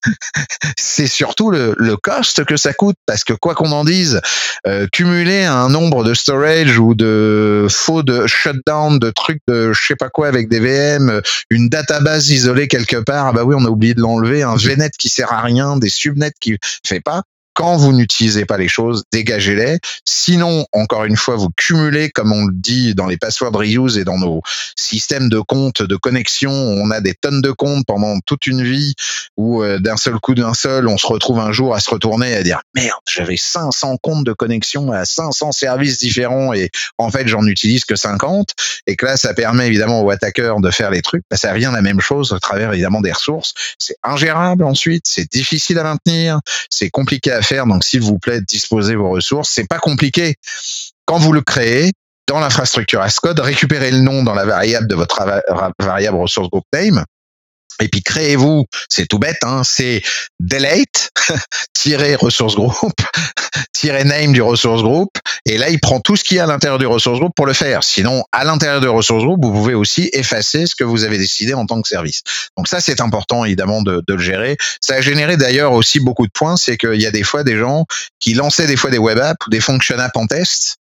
C'est surtout le, le cost que ça coûte parce que quoi qu'on en dise, euh, cumuler un nombre de storage ou de faux de shutdown de trucs de je sais pas quoi avec des VM, une database isolée quelque part, ah bah oui on a oublié de l'enlever, un VNet qui sert à rien, des subnets qui fait pas quand vous n'utilisez pas les choses, dégagez-les. Sinon, encore une fois, vous cumulez, comme on le dit dans les passwords reuse et dans nos systèmes de comptes de connexion, on a des tonnes de comptes pendant toute une vie où euh, d'un seul coup d'un seul, on se retrouve un jour à se retourner et à dire merde, j'avais 500 comptes de connexion à 500 services différents et en fait, j'en utilise que 50 et que là, ça permet évidemment aux attaqueurs de faire les trucs. Ça revient la même chose à travers évidemment des ressources. C'est ingérable ensuite, c'est difficile à maintenir, c'est compliqué à faire donc, s'il vous plaît, disposez vos ressources. C'est pas compliqué. Quand vous le créez, dans l'infrastructure Ascode, récupérez le nom dans la variable de votre variable ressource group name. Et puis créez-vous, c'est tout bête, hein, c'est delete ressource group name du ressource group et là il prend tout ce qu'il y a à l'intérieur du ressource group pour le faire. Sinon, à l'intérieur du ressource group, vous pouvez aussi effacer ce que vous avez décidé en tant que service. Donc ça c'est important évidemment de, de, le gérer. Ça a généré d'ailleurs aussi beaucoup de points, c'est qu'il y a des fois des gens qui lançaient des fois des web apps ou des function apps en test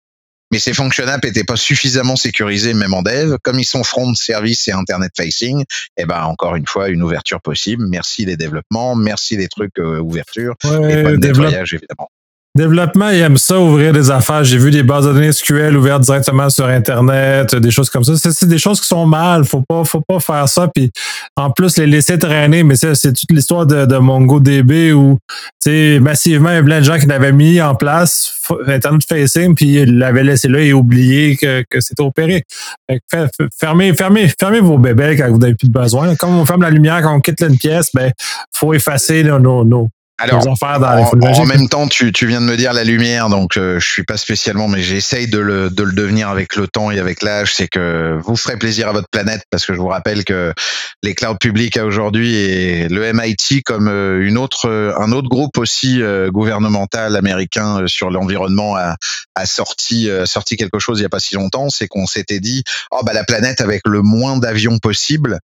mais ces function apps n'étaient pas suffisamment sécurisés même en dev. Comme ils sont front service et internet facing, eh ben encore une fois une ouverture possible. Merci les développements, merci les trucs euh, ouverture ouais, et pas de nettoyage évidemment. Développement, ils aiment ça, ouvrir des affaires. J'ai vu des bases de données SQL ouvertes directement sur Internet, des choses comme ça. C'est des choses qui sont mal. Faut pas, faut pas faire ça. Puis en plus, les laisser traîner. Mais c'est toute l'histoire de, MongoDB où, massivement, il y a plein de gens qui l'avaient mis en place, Internet facing, puis ils l'avaient laissé là et oublié que, que c'était opéré. fermez, fermez, fermez vos bébés quand vous n'avez plus de besoin. Comme on ferme la lumière quand on quitte une pièce, ben, faut effacer nos, nos, Alors, en, même temps, tu, tu, viens de me dire la lumière, donc euh, je suis pas spécialement, mais j'essaye de le, de le devenir avec le temps et avec l'âge. C'est que vous ferez plaisir à votre planète, parce que je vous rappelle que les clouds publics à aujourd'hui et le MIT comme euh, une autre, un autre groupe aussi euh, gouvernemental américain sur l'environnement a, a sorti, sorti quelque chose il y a pas si longtemps. C'est qu'on s'était dit, oh bah la planète avec le moins d'avions possible,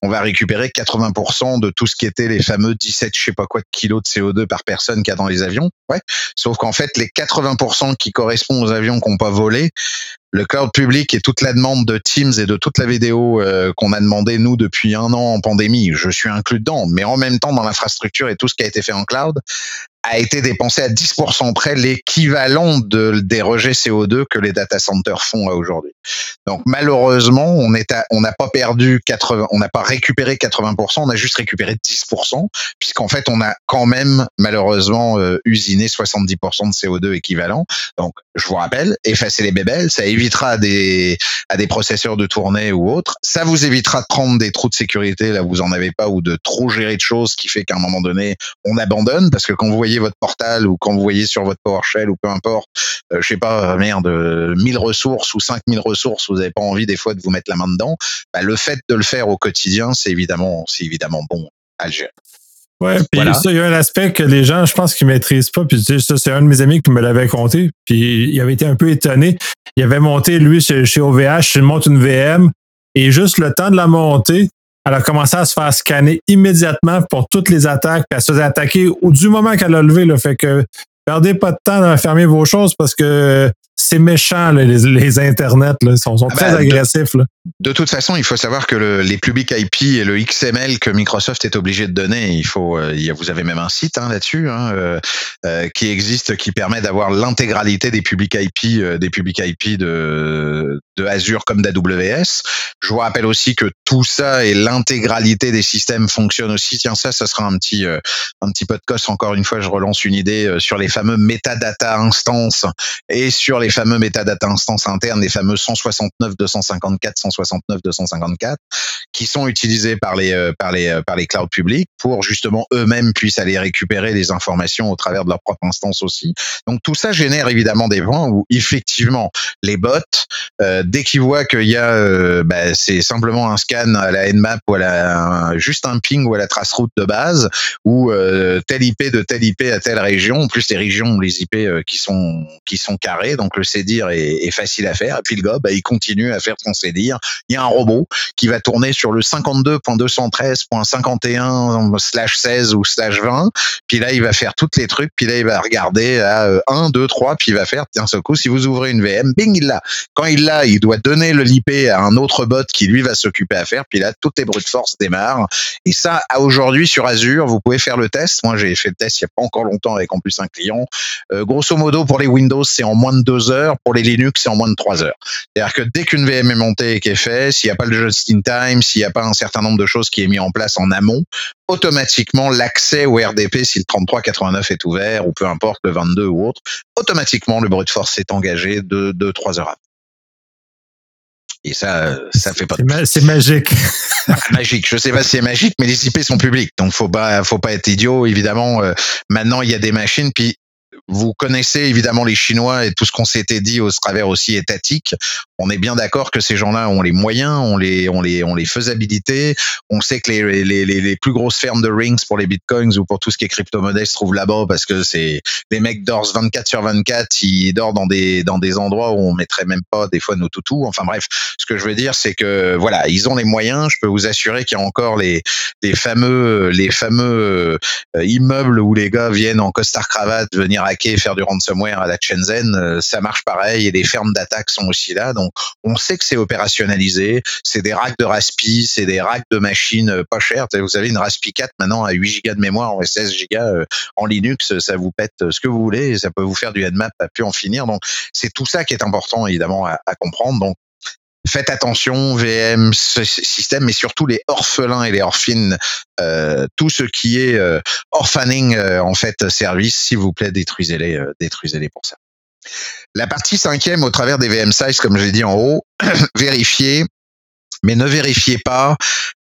on va récupérer 80% de tout ce qui était les fameux 17 je sais pas quoi de kilos de CO2 par personne qu'il y a dans les avions. Ouais. Sauf qu'en fait, les 80% qui correspondent aux avions qui n'ont pas volé, le cloud public et toute la demande de Teams et de toute la vidéo euh, qu'on a demandé nous depuis un an en pandémie, je suis inclus dedans, mais en même temps dans l'infrastructure et tout ce qui a été fait en cloud, a été dépensé à 10% près l'équivalent de, des rejets CO2 que les data centers font aujourd'hui. Donc malheureusement, on n'a pas perdu 80, on n'a pas récupéré 80%, on a juste récupéré 10%, puisqu'en fait on a quand même malheureusement euh, usiné 70% de CO2 équivalent. Donc je vous rappelle, effacer les bébelles, ça évitera à des à des processeurs de tourner ou autres, ça vous évitera de prendre des trous de sécurité. Là vous en avez pas ou de trop gérer de choses qui fait qu'à un moment donné on abandonne. Parce que quand vous voyez votre portal ou quand vous voyez sur votre PowerShell ou peu importe, euh, je sais pas, merde, 1000 ressources ou 5000 ressources, vous n'avez pas envie des fois de vous mettre la main dedans, bah, le fait de le faire au quotidien, c'est évidemment, c'est évidemment bon à gérer. Ouais, puis ça, il y a un aspect que les gens, je pense, qu'ils maîtrisent pas. Puis ça, c'est un de mes amis qui me l'avait compté. Puis il avait été un peu étonné. Il avait monté, lui, chez, OVH, il monte une VM. Et juste le temps de la monter, elle a commencé à se faire scanner immédiatement pour toutes les attaques, puis elle se faisait attaquer du moment qu'elle a levé. le Fait que perdez pas de temps à fermer vos choses parce que c'est méchant, les, les, internets, là. Ils sont, ah très ben, agressifs. Là. De toute façon, il faut savoir que le, les publics IP et le XML que Microsoft est obligé de donner, il faut, euh, vous avez même un site hein, là-dessus hein, euh, euh, qui existe, qui permet d'avoir l'intégralité des publics IP, des publics IP de, Azure comme d'AWS. Je vous rappelle aussi que tout ça et l'intégralité des systèmes fonctionnent aussi. Tiens, ça, ça sera un petit, un petit podcast. Encore une fois, je relance une idée sur les fameux metadata instances et sur les fameux metadata instances internes, les fameux 169, 254, 169, 254, qui sont utilisés par les euh, par les euh, par les clouds publics pour justement eux-mêmes puissent aller récupérer les informations au travers de leur propre instance aussi. Donc tout ça génère évidemment des points où effectivement les bots, euh, dès qu'ils voient qu'il y a, bah, c'est simplement un scan à la Nmap ou à la juste un ping ou à la trace route de base ou telle IP de telle IP à telle région. En plus les régions, les IP qui sont qui sont carrés, donc le CDIR est, est, facile à faire. Et puis le gars, bah, il continue à faire son CDIR. Il y a un robot qui va tourner sur le 52.213.51 slash 16 ou slash 20. Puis là, il va faire tous les trucs. Puis là, il va regarder à 1, 2, 3. Puis il va faire, tiens, ce coup, si vous ouvrez une VM, bing, il l'a. Quand il l'a, il doit donner le l'IP à un autre bot qui lui va s'occuper à faire. Puis là, toutes les brutes force démarrent. Et ça, aujourd'hui sur Azure, vous pouvez faire le test. Moi, j'ai fait le test il n'y a pas encore longtemps avec en plus un client. Euh, grosso modo, pour les Windows, c'est en moins de deux heures. Pour les Linux, c'est en moins de trois heures. C'est-à-dire que dès qu'une VM est montée et est faite, s'il n'y a pas le just in time, s'il n'y a pas un certain nombre de choses qui est mis en place en amont, automatiquement l'accès au RDP, si le 3389 est ouvert ou peu importe le 22 ou autre, automatiquement le brute force est engagé de 2 trois heures après. Et ça, ça fait pas. C'est magique. magique. Je sais pas si c'est magique, mais les IP sont publics, donc faut pas, faut pas être idiot. Évidemment, euh, maintenant il y a des machines, puis vous connaissez évidemment les Chinois et tout ce qu'on s'était dit au travers aussi étatique. On est bien d'accord que ces gens-là ont les moyens, ont les, ont les, ont les faisabilités. On sait que les, les, les, plus grosses fermes de rings pour les bitcoins ou pour tout ce qui est crypto-monnaie se trouvent là-bas parce que c'est les mecs dorment 24 sur 24, ils dorment dans des, dans des endroits où on mettrait même pas des fois nos toutous. Enfin bref, ce que je veux dire, c'est que voilà, ils ont les moyens. Je peux vous assurer qu'il y a encore les, les fameux, les fameux euh, immeubles où les gars viennent en costard cravate venir faire du ransomware à la Shenzhen, euh, ça marche pareil et les fermes d'attaque sont aussi là. Donc on sait que c'est opérationnalisé, c'est des racks de Raspi, c'est des racks de machines euh, pas chères. Vous avez une Raspi 4 maintenant à 8 gigas de mémoire et 16 gigas euh, en Linux, ça vous pète ce que vous voulez et ça peut vous faire du Nmap à plus en finir. Donc c'est tout ça qui est important évidemment à, à comprendre. Donc faites attention, VM, ce système, mais surtout les orphelins et les orphines, euh, tout ce qui est euh, orphaning euh, en fait service, s'il vous plaît, détruisez-les, euh, détruisez-les pour ça. La partie cinquième, au travers des VM size, comme je l'ai dit en haut, vérifiez, mais ne vérifiez pas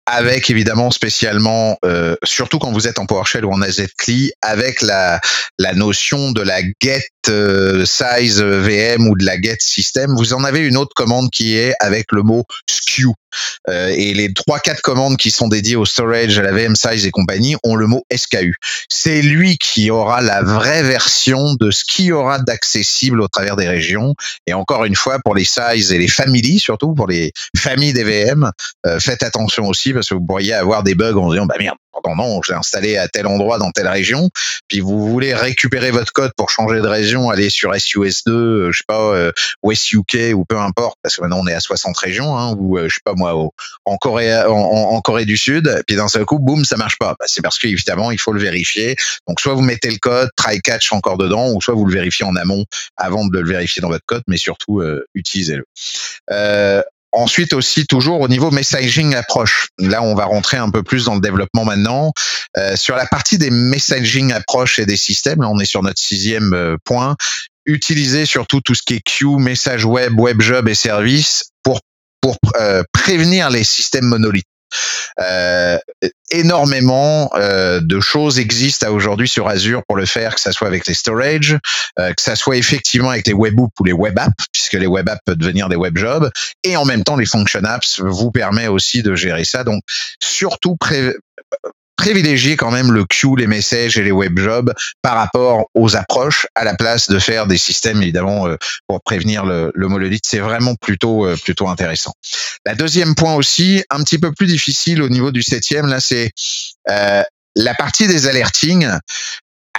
avec évidemment spécialement, euh, surtout quand vous êtes en PowerShell ou en AZCLI, avec la, la notion de la get euh, size VM ou de la get system, vous en avez une autre commande qui est avec le mot SKU. Euh, et les trois quatre commandes qui sont dédiées au storage, à la VM size et compagnie ont le mot SKU. C'est lui qui aura la vraie version de ce qu'il y aura d'accessible au travers des régions. Et encore une fois, pour les size et les familles, surtout pour les familles des VM, euh, faites attention aussi parce que vous pourriez avoir des bugs en disant bah merde, non, non, je l'ai installé à tel endroit dans telle région, puis vous voulez récupérer votre code pour changer de région, aller sur SUS2, euh, je sais pas, euh, ou SUK ou peu importe, parce que maintenant on est à 60 régions, hein, ou euh, je sais pas moi, en Corée, en, Corée du Sud, puis d'un seul coup, boum, ça marche pas. Bah, c'est parce qu'évidemment, il faut le vérifier. Donc soit vous mettez le code, try catch encore dedans, ou soit vous le vérifiez en amont avant de le vérifier dans votre code, mais surtout utilisez-le. Ensuite aussi toujours au niveau messaging approche. Là, on va rentrer un peu plus dans le développement maintenant. Euh, sur la partie des messaging approche et des systèmes, là on est sur notre sixième euh, point. Utilisez surtout tout ce qui est queue, message web, web job et services pour pour euh, prévenir les systèmes monolithes. Euh, énormément euh, de choses existent aujourd'hui sur Azure pour le faire, que ça soit avec les storage, euh, que ça soit effectivement avec les webhooks ou les web apps, puisque les web apps peuvent devenir des web jobs, et en même temps les function apps vous permet aussi de gérer ça. Donc surtout privilégier quand même le queue, les messages et les web jobs par rapport aux approches à la place de faire des systèmes évidemment euh, pour prévenir le, le monolithe. C'est vraiment plutôt euh, plutôt intéressant. La deuxième point aussi, un petit peu plus difficile au niveau du septième, là c'est euh, la partie des alertings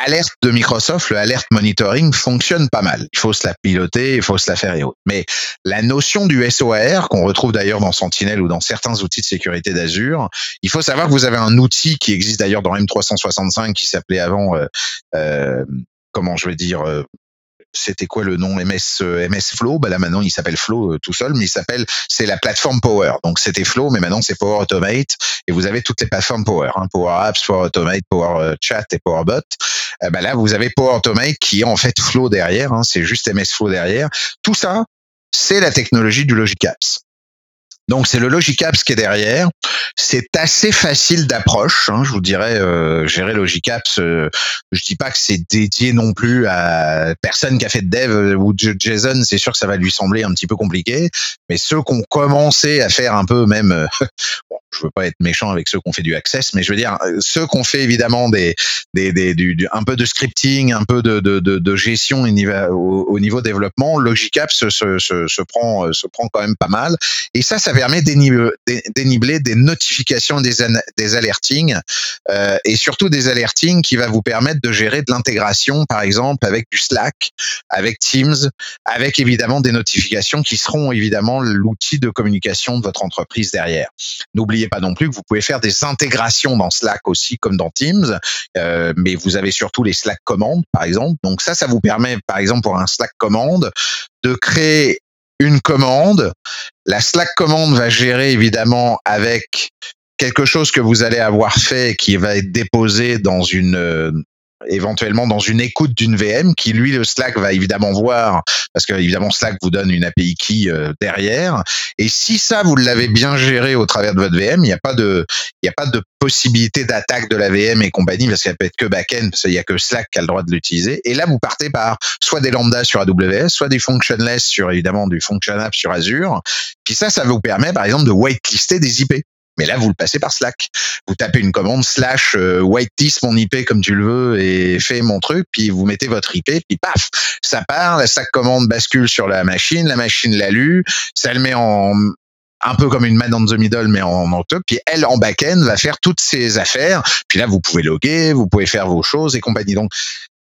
alerte de Microsoft, le alert monitoring fonctionne pas mal. Il faut se la piloter, il faut se la faire et autres. Mais la notion du SOAR, qu'on retrouve d'ailleurs dans Sentinel ou dans certains outils de sécurité d'Azure, il faut savoir que vous avez un outil qui existe d'ailleurs dans M365 qui s'appelait avant, euh, euh, comment je vais dire, euh, c'était quoi le nom MS euh, MS Flow? Bah là maintenant il s'appelle Flow euh, tout seul mais il s'appelle c'est la plateforme Power. Donc c'était Flow mais maintenant c'est Power Automate. Et vous avez toutes les plateformes Power hein, Power Apps Power Automate Power euh, Chat et Power Bot. Bah là vous avez Power Automate qui est en fait Flow derrière hein, c'est juste MS Flow derrière. Tout ça c'est la technologie du Logic Apps donc c'est le Logic Apps qui est derrière. C'est assez facile d'approche. Hein, je vous dirais, euh, gérer Logic Apps. Euh, je dis pas que c'est dédié non plus à personne qui a fait de dev euh, ou de JSON. C'est sûr que ça va lui sembler un petit peu compliqué. Mais ceux qui ont commencé à faire un peu même, euh, bon, je veux pas être méchant avec ceux qui ont fait du Access, mais je veux dire ceux qui ont fait évidemment des, des, des du, un peu de scripting, un peu de, de, de, de gestion au niveau, au, niveau développement, Logic Apps se, se, se, prend se prend quand même pas mal. Et ça, ça permet d'énibler des notifications, des, des alertings euh, et surtout des alertings qui va vous permettre de gérer de l'intégration, par exemple, avec du Slack, avec Teams, avec évidemment des notifications qui seront évidemment l'outil de communication de votre entreprise derrière. N'oubliez pas non plus que vous pouvez faire des intégrations dans Slack aussi, comme dans Teams, euh, mais vous avez surtout les Slack commandes, par exemple. Donc ça, ça vous permet, par exemple, pour un Slack commande, de créer une commande. La Slack commande va gérer évidemment avec quelque chose que vous allez avoir fait qui va être déposé dans une euh, éventuellement dans une écoute d'une VM qui lui le Slack va évidemment voir parce que évidemment Slack vous donne une API key euh, derrière. Et si ça vous l'avez bien géré au travers de votre VM il n'y a pas de il y a pas de possibilité d'attaque de la VM et compagnie parce qu'elle peut être que backend parce qu'il y a que Slack qui a le droit de l'utiliser. Et là vous partez par soit des lambdas sur AWS soit des functionless sur évidemment du function app sur Azure. Puis ça ça vous permet par exemple de whitelister des IP mais là, vous le passez par Slack. Vous tapez une commande slash euh, whitelist mon IP comme tu le veux et fais mon truc, puis vous mettez votre IP, puis paf, ça part, la Slack commande bascule sur la machine, la machine l'a lu, ça le met en un peu comme une man on the middle, mais en, en. Puis elle, en back-end, va faire toutes ses affaires. Puis là, vous pouvez loguer, vous pouvez faire vos choses et compagnie. Donc,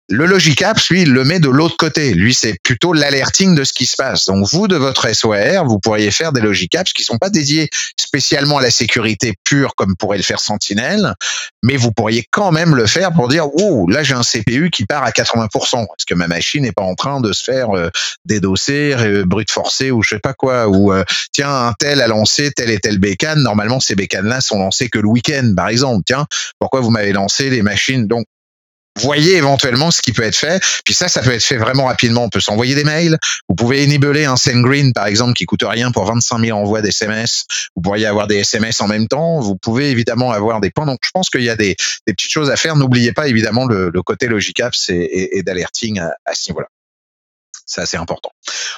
le Logic Apps, lui, il le met de l'autre côté. Lui, c'est plutôt l'alerting de ce qui se passe. Donc, vous, de votre SOR, vous pourriez faire des Logic Apps qui sont pas dédiés spécialement à la sécurité pure comme pourrait le faire Sentinel, mais vous pourriez quand même le faire pour dire, oh, là, j'ai un CPU qui part à 80%. Est-ce que ma machine n'est pas en train de se faire euh, dédosser, euh, brute ou je sais pas quoi, ou euh, tiens, un tel a lancé tel et tel bécane. Normalement, ces bécanes-là sont lancées que le week-end, par exemple. Tiens, pourquoi vous m'avez lancé les machines? Donc, voyez éventuellement ce qui peut être fait. Puis ça, ça peut être fait vraiment rapidement. On peut s'envoyer des mails. Vous pouvez enabler un SendGreen, par exemple, qui coûte rien pour 25 000 envois d'SMS. Vous pourriez avoir des SMS en même temps. Vous pouvez évidemment avoir des points. Donc, je pense qu'il y a des, petites choses à faire. N'oubliez pas évidemment le, côté logic apps et, et, d'alerting à, à ce niveau-là. C'est assez important.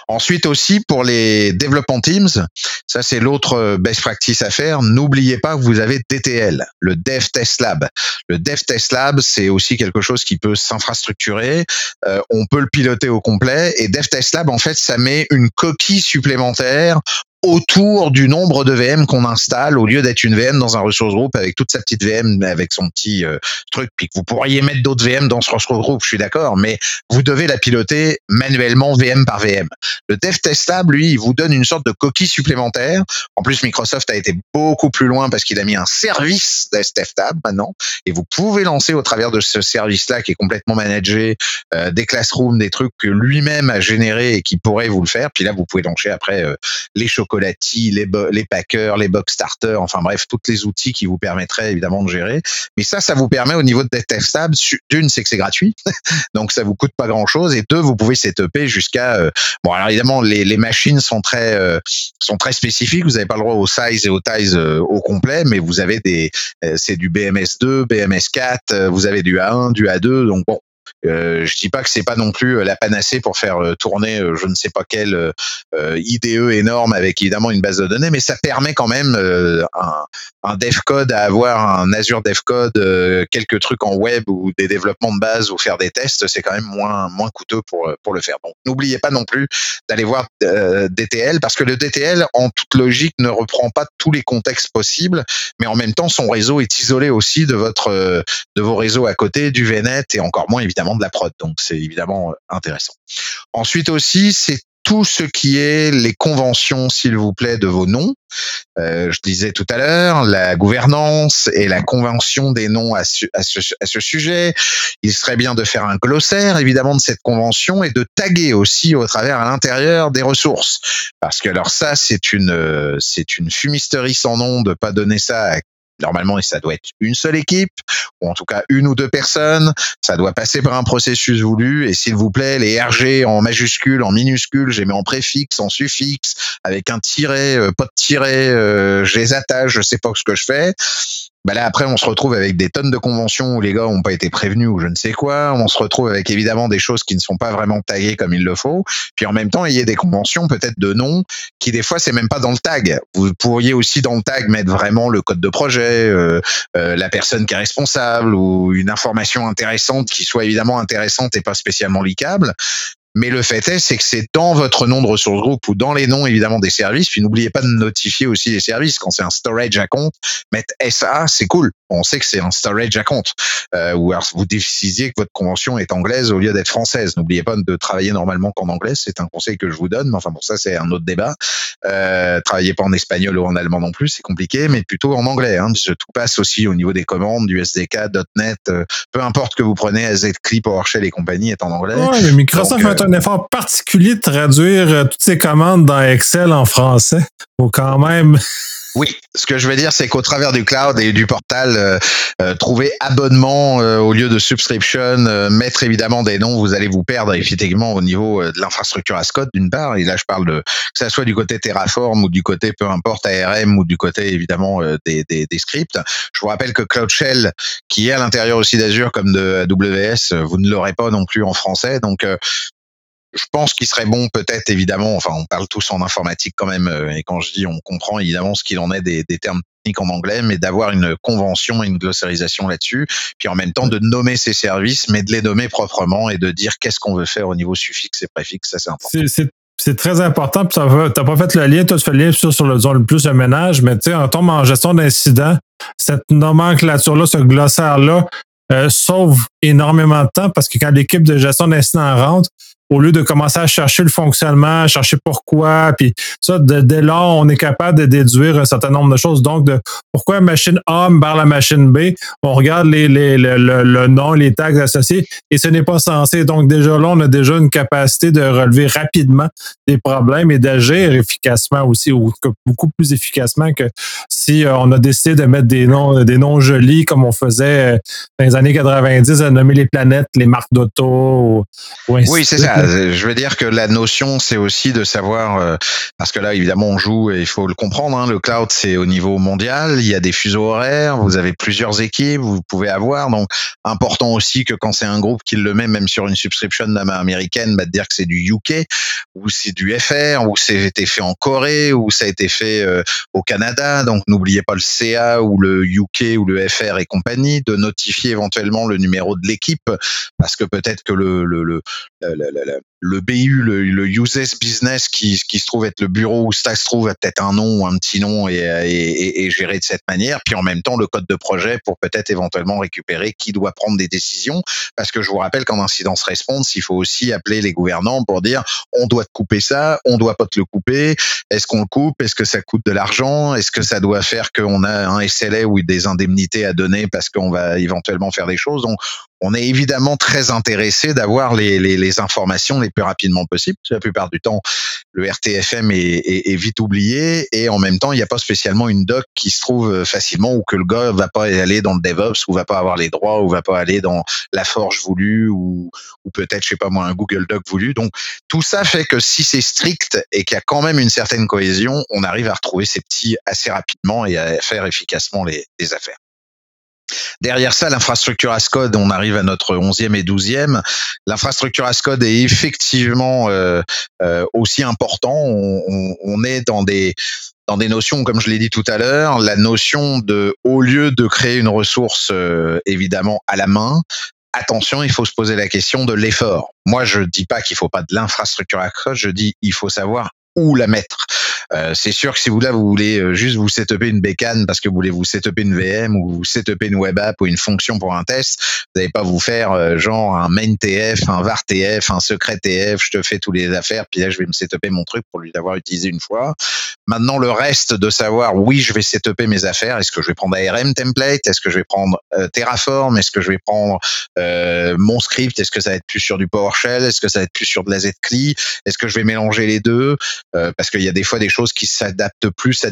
Ensuite aussi pour les development teams, ça c'est l'autre euh, best practice à faire. N'oubliez pas que vous avez DTL, le Dev Test Lab. Le Dev Test Lab, c'est aussi quelque chose qui peut s'infrastructurer. Euh, on peut le piloter au complet. Et Dev Test Lab, en fait, ça met une coquille supplémentaire autour du nombre de VM qu'on installe au lieu d'être une VM dans un resource group avec toute sa petite VM avec son petit euh, truc puis que vous pourriez mettre d'autres VM dans ce resource group, je suis d'accord, mais vous devez la piloter manuellement VM par VM. Le Dev Test Lab, lui, il vous donne une sorte de coquille supplémentaire. En plus, Microsoft a été beaucoup plus loin parce qu'il a mis un service Dev Test Lab maintenant et vous pouvez lancer au travers de ce service-là qui est complètement managé euh, des classrooms, des trucs que lui-même a généré et qui pourrait vous le faire. Puis là, vous pouvez lancer après euh, les chocolats Chocolati, les, les packers, les box starters, enfin bref, tous les outils qui vous permettraient évidemment de gérer. Mais ça, ça vous permet au niveau de Stable, d'une, c'est que c'est gratuit, donc ça vous coûte pas grand chose, et deux, vous pouvez setuper jusqu'à euh, bon alors évidemment les, les machines sont très euh, sont très spécifiques, vous n'avez pas le droit au size et au size euh, au complet, mais vous avez des c'est du BMS2, BMS4, vous avez du A1, du A2, donc bon euh, je dis pas que c'est pas non plus euh, la panacée pour faire euh, tourner je ne sais pas quel IDE énorme avec évidemment une base de données, mais ça permet quand même un, un dev code à avoir un Azure dev code, quelques trucs en web ou des développements de base ou faire des tests, c'est quand même moins moins coûteux pour pour le faire. Donc n'oubliez pas non plus d'aller voir DTL parce que le DTL en toute logique ne reprend pas tous les contextes possibles, mais en même temps son réseau est isolé aussi de votre de vos réseaux à côté, du VNet et encore moins évidemment de la prod. Donc c'est évidemment euh, intéressant. Ensuite aussi, c'est tout ce qui est les conventions, s'il vous plaît, de vos noms. Euh, je disais tout à l'heure, la gouvernance et la convention des noms à ce, à, ce, sujet. Il serait bien de faire un glossaire, évidemment, de cette convention et de taguer aussi au travers à l'intérieur des ressources. Parce que alors ça, c'est une, euh, c'est une fumisterie sans nom de pas donner ça à Normalement, ça doit être une seule équipe, ou en tout cas une ou deux personnes. Ça doit passer par un processus voulu. Et s'il vous plaît, les RG en majuscule, en minuscule, j'ai mis en préfixe, en suffixe, avec un tiret, euh, pas de tiret, euh, je les attache, je sais pas ce que je fais. Bah là après on se retrouve avec des tonnes de conventions où les gars ont pas été prévenus ou je ne sais quoi. On se retrouve avec évidemment des choses qui ne sont pas vraiment taguées comme il le faut. Puis en même temps il y a des conventions peut-être de noms qui des fois c'est même pas dans le tag. Vous pourriez aussi dans le tag mettre vraiment le code de projet, euh, euh, la personne qui est responsable ou une information intéressante qui soit évidemment intéressante et pas spécialement licable. Mais le fait est, c'est que c'est dans votre nom de ressource groupe ou dans les noms évidemment des services. Puis n'oubliez pas de notifier aussi les services. Quand c'est un storage à compte, mettre SA, c'est cool. On sait que c'est un storage à compte. Euh, ou alors vous décisiez que votre convention est anglaise au lieu d'être française. N'oubliez pas de travailler normalement qu'en anglais. C'est un conseil que je vous donne. Mais enfin pour ça, c'est un autre débat. Euh, travaillez pas en espagnol ou en allemand non plus, c'est compliqué, mais plutôt en anglais. Hein. Tout passe aussi au niveau des commandes, du SDK, .NET, euh, peu importe que vous prenez, AZClip, PowerShell et compagnie est en anglais. Ouais, mais Microsoft Donc, un effort particulier de traduire toutes ces commandes dans Excel en français. Faut quand même. Oui, ce que je veux dire, c'est qu'au travers du cloud et du portal, euh, euh, trouver abonnement au lieu de subscription, mettre évidemment des noms, vous allez vous perdre effectivement au niveau de l'infrastructure Ascode d'une part. Et là, je parle de que ça soit du côté Terraform ou du côté peu importe ARM ou du côté évidemment des, des, des scripts. Je vous rappelle que Cloud Shell, qui est à l'intérieur aussi d'Azure comme de AWS, vous ne l'aurez pas non plus en français. Donc je pense qu'il serait bon peut-être évidemment, enfin on parle tous en informatique quand même, euh, et quand je dis on comprend évidemment ce qu'il en est des, des termes techniques en anglais, mais d'avoir une convention une glossarisation là-dessus, puis en même temps de nommer ces services, mais de les nommer proprement et de dire qu'est-ce qu'on veut faire au niveau suffixe et préfixe, ça c'est important. C'est très important. Tu n'as pas fait le lien, toi tu fais le lien sur, le, le plus de ménage, mais tu sais, en tombe en gestion d'incident, cette nomenclature-là, ce glossaire-là, euh, sauve énormément de temps parce que quand l'équipe de gestion d'incident rentre, au lieu de commencer à chercher le fonctionnement, chercher pourquoi, puis ça, dès lors, on est capable de déduire un certain nombre de choses. Donc, de pourquoi machine A vers la machine B, on regarde les, les, le, le, nom, les tags associés, et ce n'est pas censé. Donc, déjà là, on a déjà une capacité de relever rapidement des problèmes et d'agir efficacement aussi, ou beaucoup plus efficacement que si euh, on a décidé de mettre des noms, des noms jolis comme on faisait euh, dans les années 90 à nommer les planètes, les marques d'auto. Oui, c'est ça. Je veux dire que la notion, c'est aussi de savoir, euh, parce que là, évidemment, on joue et il faut le comprendre. Hein, le cloud, c'est au niveau mondial. Il y a des fuseaux horaires. Vous avez plusieurs équipes. Vous pouvez avoir. Donc, important aussi que quand c'est un groupe qui le met, même sur une subscription américaine, bah, de dire que c'est du UK ou c'est du FR ou c'est été fait en Corée ou ça a été fait euh, au Canada. Donc, n'oubliez pas le CA ou le UK ou le FR et compagnie, de notifier éventuellement le numéro de l'équipe parce que peut-être que le, le, le, le le BU, le, le USS Business qui, qui se trouve être le bureau où ça se trouve a peut-être un nom ou un petit nom et, et, et, géré de cette manière. Puis en même temps, le code de projet pour peut-être éventuellement récupérer qui doit prendre des décisions. Parce que je vous rappelle qu'en incidence response, il faut aussi appeler les gouvernants pour dire on doit te couper ça, on doit pas te le couper. Est-ce qu'on le coupe Est-ce que ça coûte de l'argent Est-ce que ça doit faire qu'on a un SLA ou des indemnités à donner parce qu'on va éventuellement faire des choses on est évidemment très intéressé d'avoir les, les, les, informations les plus rapidement possible. La plupart du temps, le RTFM est, est, est vite oublié et en même temps, il n'y a pas spécialement une doc qui se trouve facilement ou que le gars va pas aller dans le DevOps ou va pas avoir les droits ou va pas aller dans la forge voulue ou, ou peut-être, je sais pas moi, un Google Doc voulu. Donc, tout ça fait que si c'est strict et qu'il y a quand même une certaine cohésion, on arrive à retrouver ces petits assez rapidement et à faire efficacement les, les affaires. Derrière ça, l'infrastructure Ascode, on arrive à notre 11e et 12e. L'infrastructure Ascode est effectivement euh, euh, aussi important. On, on, est dans des dans des notions, comme je l'ai dit tout à l'heure, la notion de, au lieu de créer une ressource euh, évidemment à la main, attention, il faut se poser la question de l'effort. Moi, je dis pas qu'il faut pas de l'infrastructure Ascode, je dis il faut savoir où la mettre. Euh, c'est sûr que si vous là vous voulez euh, juste vous setuper une bécane parce que vous voulez vous setuper une VM ou vous setuper une web app ou une fonction pour un test, vous n'allez pas vous faire euh, genre un main TF, un var TF, un secret TF, je te fais tous les affaires, puis là je vais me setuper mon truc pour lui l'avoir utilisé une fois. Maintenant le reste de savoir oui je vais setuper mes affaires, est-ce que je vais prendre ARM template, est-ce que je vais prendre Terraform, est-ce que je vais prendre mon script, est-ce que ça va être plus sur du PowerShell, est-ce que ça va être plus sur de la Zcli, est-ce que je vais mélanger les deux? Parce qu'il y a des fois des choses qui s'adaptent plus à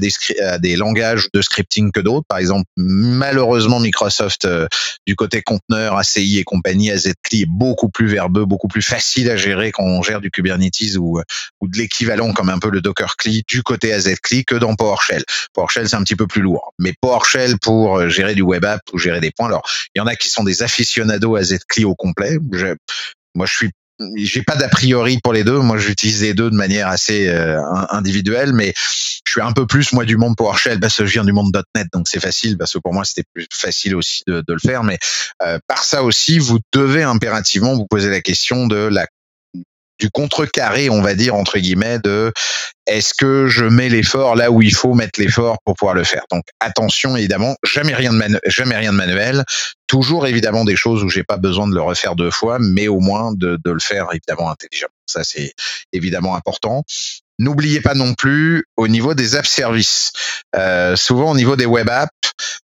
des, langages de scripting que d'autres. Par exemple, malheureusement, Microsoft, euh, du côté conteneur, ACI et compagnie, AZCLI est beaucoup plus verbeux, beaucoup plus facile à gérer quand on gère du Kubernetes ou, ou de l'équivalent comme un peu le Docker CLI du côté AZCLI que dans PowerShell. PowerShell, c'est un petit peu plus lourd. Mais PowerShell pour euh, gérer du web app ou gérer des points, alors, il y en a qui sont des aficionados AZCLI au complet. moi, je suis j'ai pas d'a priori pour les deux. Moi, j'utilise les deux de manière assez euh, individuelle, mais je suis un peu plus moi du monde PowerShell parce que je viens du monde .NET, donc c'est facile parce que pour moi c'était plus facile aussi de, de le faire. Mais euh, par ça aussi, vous devez impérativement vous poser la question de la du contrecarré, on va dire entre guillemets, de est-ce que je mets l'effort là où il faut mettre l'effort pour pouvoir le faire? Donc attention évidemment, jamais rien de jamais rien de manuel, toujours évidemment des choses où j'ai pas besoin de le refaire deux fois, mais au moins de, de le faire évidemment intelligemment. Ça c'est évidemment important. N'oubliez pas non plus au niveau des app services. Euh, souvent au niveau des web apps,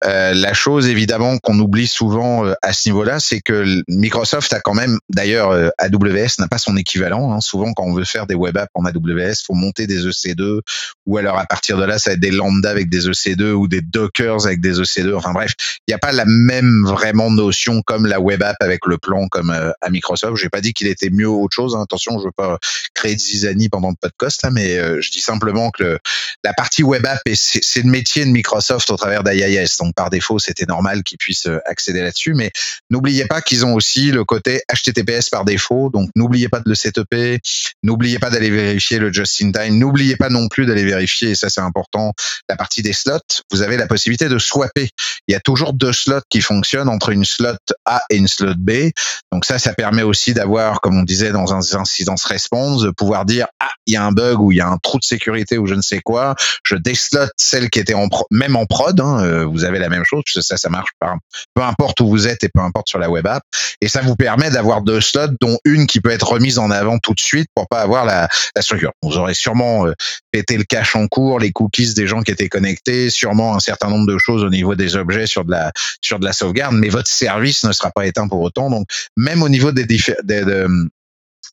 euh, la chose évidemment qu'on oublie souvent euh, à ce niveau-là, c'est que Microsoft a quand même, d'ailleurs euh, AWS n'a pas son équivalent. Hein. Souvent quand on veut faire des web apps en AWS, faut monter des EC2 ou alors à partir de là, ça va être des lambda avec des EC2 ou des dockers avec des EC2. Enfin bref, il n'y a pas la même vraiment notion comme la web app avec le plan comme à Microsoft. J'ai pas dit qu'il était mieux ou autre chose. Hein. Attention, je veux pas créer de zizanie pendant le podcast, hein, mais je dis simplement que la partie web app, c'est le métier de Microsoft au travers d'IIS. Donc par défaut, c'était normal qu'ils puissent euh, accéder là-dessus. Mais n'oubliez pas qu'ils ont aussi le côté HTTPS par défaut. Donc n'oubliez pas de le setuper. N'oubliez pas d'aller vérifier le just in time. N'oubliez pas non plus d'aller vérifier, et ça c'est important, la partie des slots. Vous avez la possibilité de swapper. Il y a toujours deux slots qui fonctionnent entre une slot A et une slot B. Donc ça, ça permet aussi d'avoir, comme on disait dans un incidence response, de pouvoir dire ah il y a un bug ou il y a un trou de sécurité ou je ne sais quoi. Je déslot celle qui était en même en prod. Hein, euh, vous avez la même chose. Ça, ça marche pas. Peu importe où vous êtes et peu importe sur la web app. Et ça vous permet d'avoir deux slots, dont une qui peut être remise en avant tout de suite pour pas avoir la, la structure. Vous aurez sûrement euh, pété le cache en cours, les cookies des gens qui étaient connectés, sûrement un certain nombre de choses au niveau des objets sur de la sur de la sauvegarde, mais votre service ne sera pas éteint pour autant. Donc même au niveau des, des de,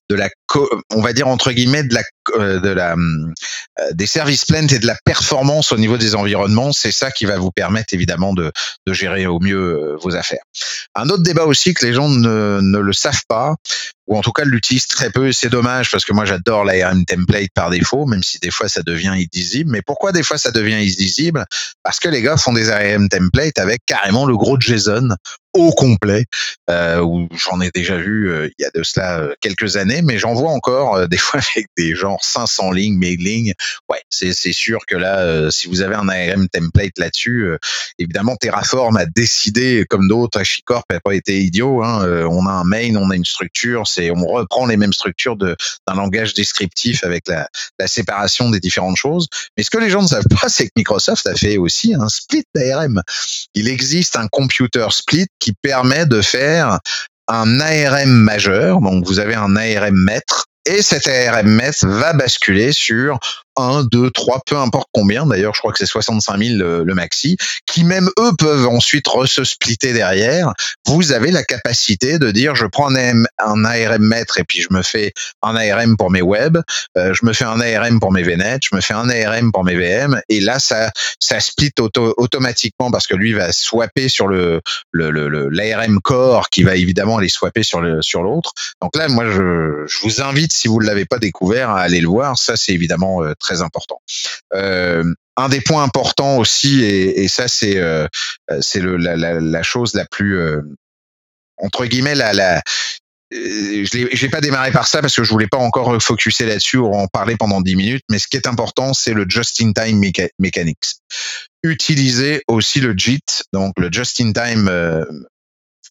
de la on va dire entre guillemets de la de la des services plaintes et de la performance au niveau des environnements, c'est ça qui va vous permettre évidemment de, de gérer au mieux vos affaires. Un autre débat aussi que les gens ne, ne le savent pas, ou en tout cas l'utilisent très peu, c'est dommage parce que moi j'adore l'ARM template par défaut, même si des fois ça devient illisible. Mais pourquoi des fois ça devient illisible? Parce que les gars font des ARM templates avec carrément le gros JSON au complet, euh, où j'en ai déjà vu euh, il y a de cela euh, quelques années, mais j'en vois encore euh, des fois avec des genres 500 lignes, 1000 lignes. Ouais, c'est sûr que là, si vous avez un ARM template là-dessus, évidemment Terraform a décidé, comme d'autres, HashiCorp n'a pas été idiot. Hein, on a un main, on a une structure, c'est on reprend les mêmes structures d'un langage descriptif avec la, la séparation des différentes choses. Mais ce que les gens ne savent pas, c'est que Microsoft a fait aussi un split d'ARM. Il existe un computer split qui permet de faire un ARM majeur. Donc, vous avez un ARM maître et cet ARM maître va basculer sur 1, 2, 3, peu importe combien, d'ailleurs je crois que c'est 65 000 le, maxi, qui même eux peuvent ensuite se splitter derrière, vous avez la capacité de dire je prends un, ARM maître et puis je me fais un ARM pour mes web, euh, je me fais un ARM pour mes VNet, je me fais un ARM pour mes VM, et là ça ça split automatiquement parce que lui va swapper sur le l'ARM le, core qui va évidemment aller swapper sur le sur l'autre. Donc là moi je, je vous invite si vous ne l'avez pas découvert à aller le voir, ça c'est évidemment euh, très important. Euh, un des points importants aussi, et, ça c'est euh, c'est la, la, la, chose la plus euh, entre guillemets la, la je n'ai pas démarré par ça parce que je voulais pas encore focuser là-dessus ou en parler pendant 10 minutes, mais ce qui est important, c'est le just-in-time mechanics. Utilisez aussi le JIT, donc le just-in-time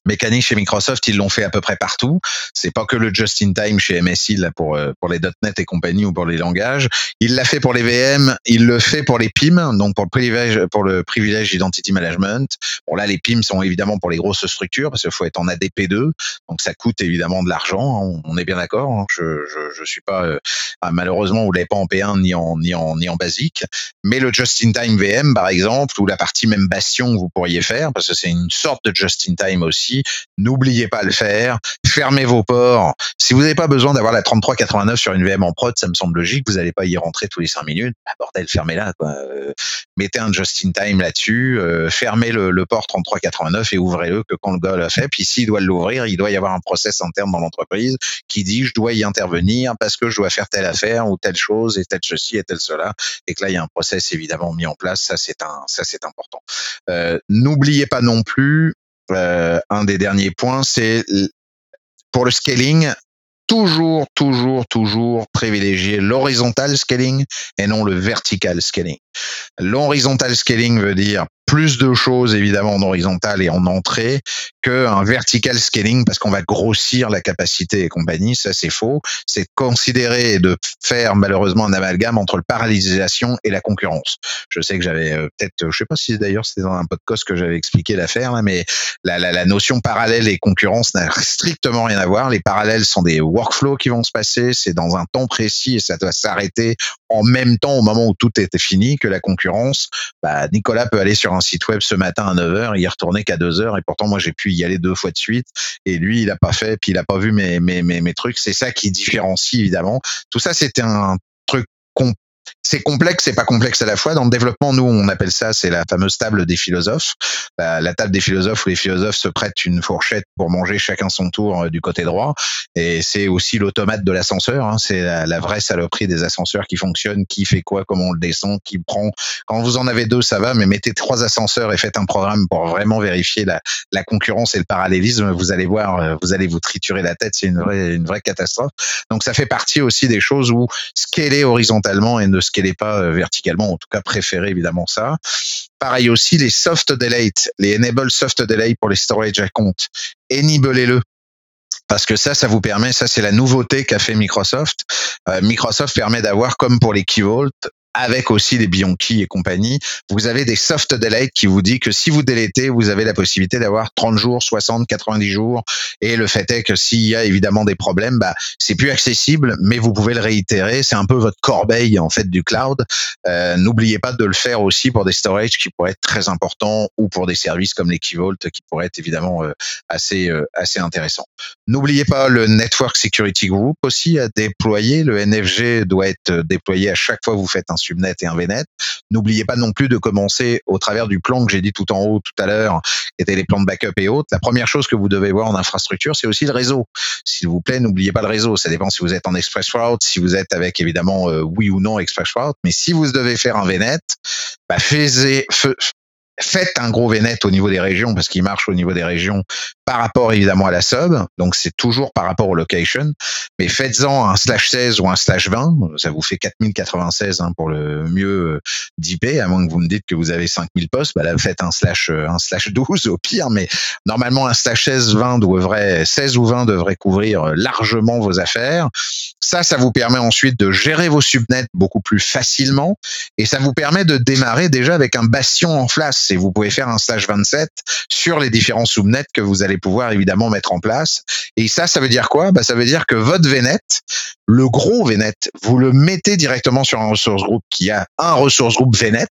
mécanique chez Microsoft, ils l'ont fait à peu près partout. C'est pas que le just-in-time chez MSI là pour euh, pour les .NET et compagnie ou pour les langages. Il l'a fait pour les VM, il le fait pour les PIM, donc pour le privilège pour le privilège identity management. Bon là, les PIM sont évidemment pour les grosses structures parce qu'il faut être en ADP2, donc ça coûte évidemment de l'argent. Hein, on, est bien d'accord. Hein. Je, je je suis pas euh, ah, malheureusement vous l'avez pas en P1 ni en ni en ni en basique, mais le just-in-time VM par exemple ou la partie même Bastion vous pourriez faire parce que c'est une sorte de just-in-time aussi N'oubliez pas de le faire. Fermez vos ports. Si vous n'avez pas besoin d'avoir la 3389 sur une VM en prod, ça me semble logique. Vous n'allez pas y rentrer tous les 5 minutes. Bah, bordel, fermez-la. Euh, mettez un just-in-time là-dessus. Euh, fermez le, port 3389 et ouvrez-le que quand le gars l'a fait. Puis s'il doit l'ouvrir, il doit y avoir un process interne dans l'entreprise qui dit je dois y intervenir parce que je dois faire telle affaire ou telle chose et telle ceci et telle cela. Et que là, il y a un process évidemment mis en place. Ça, c'est un, ça, c'est important. Euh, n'oubliez pas non plus un des derniers points, c'est pour le scaling, toujours, toujours, toujours privilégier l'horizontal scaling et non le vertical scaling. L'horizontal scaling veut dire plus de choses évidemment en horizontal et en entrée qu'un vertical scaling parce qu'on va grossir la capacité et compagnie. Ça c'est faux. C'est considérer de faire malheureusement un amalgame entre le parallélisation et la concurrence. Je sais que j'avais euh, peut-être, je sais pas si d'ailleurs c'était dans un podcast que j'avais expliqué l'affaire mais la, la, la, notion parallèle et concurrence n'a strictement rien à voir. Les parallèles sont des workflows qui vont se passer, c'est dans un temps précis et ça doit s'arrêter en même temps au moment où tout était fini que la concurrence. Bah, Nicolas peut aller sur un site web ce matin à 9h, il est retourné qu'à 2h et pourtant moi j'ai pu y aller deux fois de suite et lui il a pas fait puis il a pas vu mes mes mes, mes trucs, c'est ça qui différencie évidemment. Tout ça c'était un truc c'est complexe et pas complexe à la fois. Dans le développement, nous, on appelle ça, c'est la fameuse table des philosophes. La, table des philosophes où les philosophes se prêtent une fourchette pour manger chacun son tour euh, du côté droit. Et c'est aussi l'automate de l'ascenseur. Hein. C'est la, vraie saloperie des ascenseurs qui fonctionnent, qui fait quoi, comment on le descend, qui prend. Quand vous en avez deux, ça va, mais mettez trois ascenseurs et faites un programme pour vraiment vérifier la, concurrence et le parallélisme. Vous allez voir, euh, vous allez vous triturer la tête. C'est une vraie catastrophe. Donc ça fait partie aussi des choses où scaler horizontalement et ne scaler pas euh, verticalement, en tout cas préférez évidemment ça. Pareil aussi, les soft delete, les enable soft delay pour les storage accounts, enable-le parce que ça, ça vous permet, ça c'est la nouveauté qu'a fait Microsoft. Euh, Microsoft permet d'avoir, comme pour les Key Vault, avec aussi les Bianchi et compagnie, vous avez des soft delete qui vous dit que si vous délétez, vous avez la possibilité d'avoir 30 jours, 60, 90 jours. Et le fait est que s'il y a évidemment des problèmes, bah, c'est plus accessible, mais vous pouvez le réitérer. C'est un peu votre corbeille, en fait, du cloud. Euh, N'oubliez pas de le faire aussi pour des storage qui pourraient être très importants ou pour des services comme Keyvault qui pourraient être évidemment euh, assez, euh, assez intéressants. N'oubliez pas le Network Security Group aussi à déployer. Le NFG doit être déployé à chaque fois que vous faites un subnet et un VNet. N'oubliez pas non plus de commencer au travers du plan que j'ai dit tout en haut tout à l'heure, qui était les plans de backup et autres. La première chose que vous devez voir en infrastructure, c'est aussi le réseau. S'il vous plaît, n'oubliez pas le réseau. Ça dépend si vous êtes en Express Route, si vous êtes avec évidemment euh, oui ou non Express Route. Mais si vous devez faire un VNet, bah, faisez, faites un gros VNet au niveau des régions parce qu'il marche au niveau des régions par rapport évidemment à la sub. Donc c'est toujours par rapport au location. Mais faites-en un slash 16 ou un slash 20. Ça vous fait 4096 hein, pour le mieux euh, d'IP, à moins que vous me dites que vous avez 5000 postes. Bah là, faites un slash, euh, un slash 12 au pire. Mais normalement, un slash 16, 20 devrait, 16 ou 20 devrait couvrir euh, largement vos affaires. Ça, ça vous permet ensuite de gérer vos subnets beaucoup plus facilement. Et ça vous permet de démarrer déjà avec un bastion en et vous pouvez faire un stage 27 sur les différents subnets que vous allez pouvoir évidemment mettre en place. Et ça, ça veut dire quoi? Bah, Ça veut dire que votre VNet, le gros VNet, vous le mettez directement sur un ressource group qui a un ressource group VNet,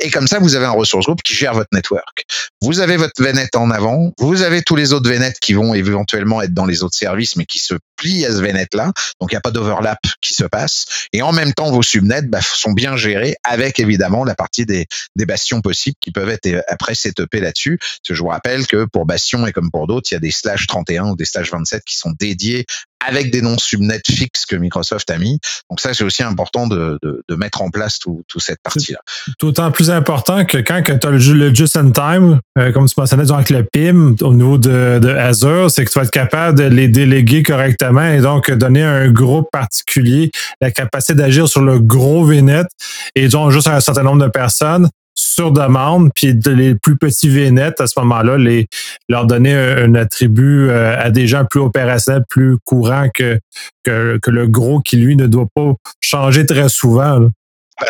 et comme ça, vous avez un ressource group qui gère votre network. Vous avez votre VNet en avant, vous avez tous les autres VNet qui vont éventuellement être dans les autres services, mais qui se plient à ce VNet-là, donc il n'y a pas d'overlap qui se passe, et en même temps, vos subnets bah, sont bien gérés avec évidemment la partie des, des bastions possibles qui peuvent euh, après setupés là-dessus. je vous rappelle que pour Bastion et comme pour d'autres, il y a des slash 31 ou des slash 27 qui sont dédiés avec des noms subnets fixes que Microsoft a mis. Donc ça, c'est aussi important de, mettre en place toute tout cette partie-là. D'autant plus important que quand, tu as le, just in time, euh, comme tu mentionnais avec le PIM au niveau de, Azure, c'est que tu vas être capable de les déléguer correctement et donc donner à un groupe particulier la capacité d'agir sur le gros VNet et donc juste un certain nombre de personnes sur demande, puis les plus petits VNet, à ce moment-là, les, leur donner un, attribut euh, à des gens plus opérationnels, plus courants que, que, le gros qui, lui, ne doit pas changer très souvent.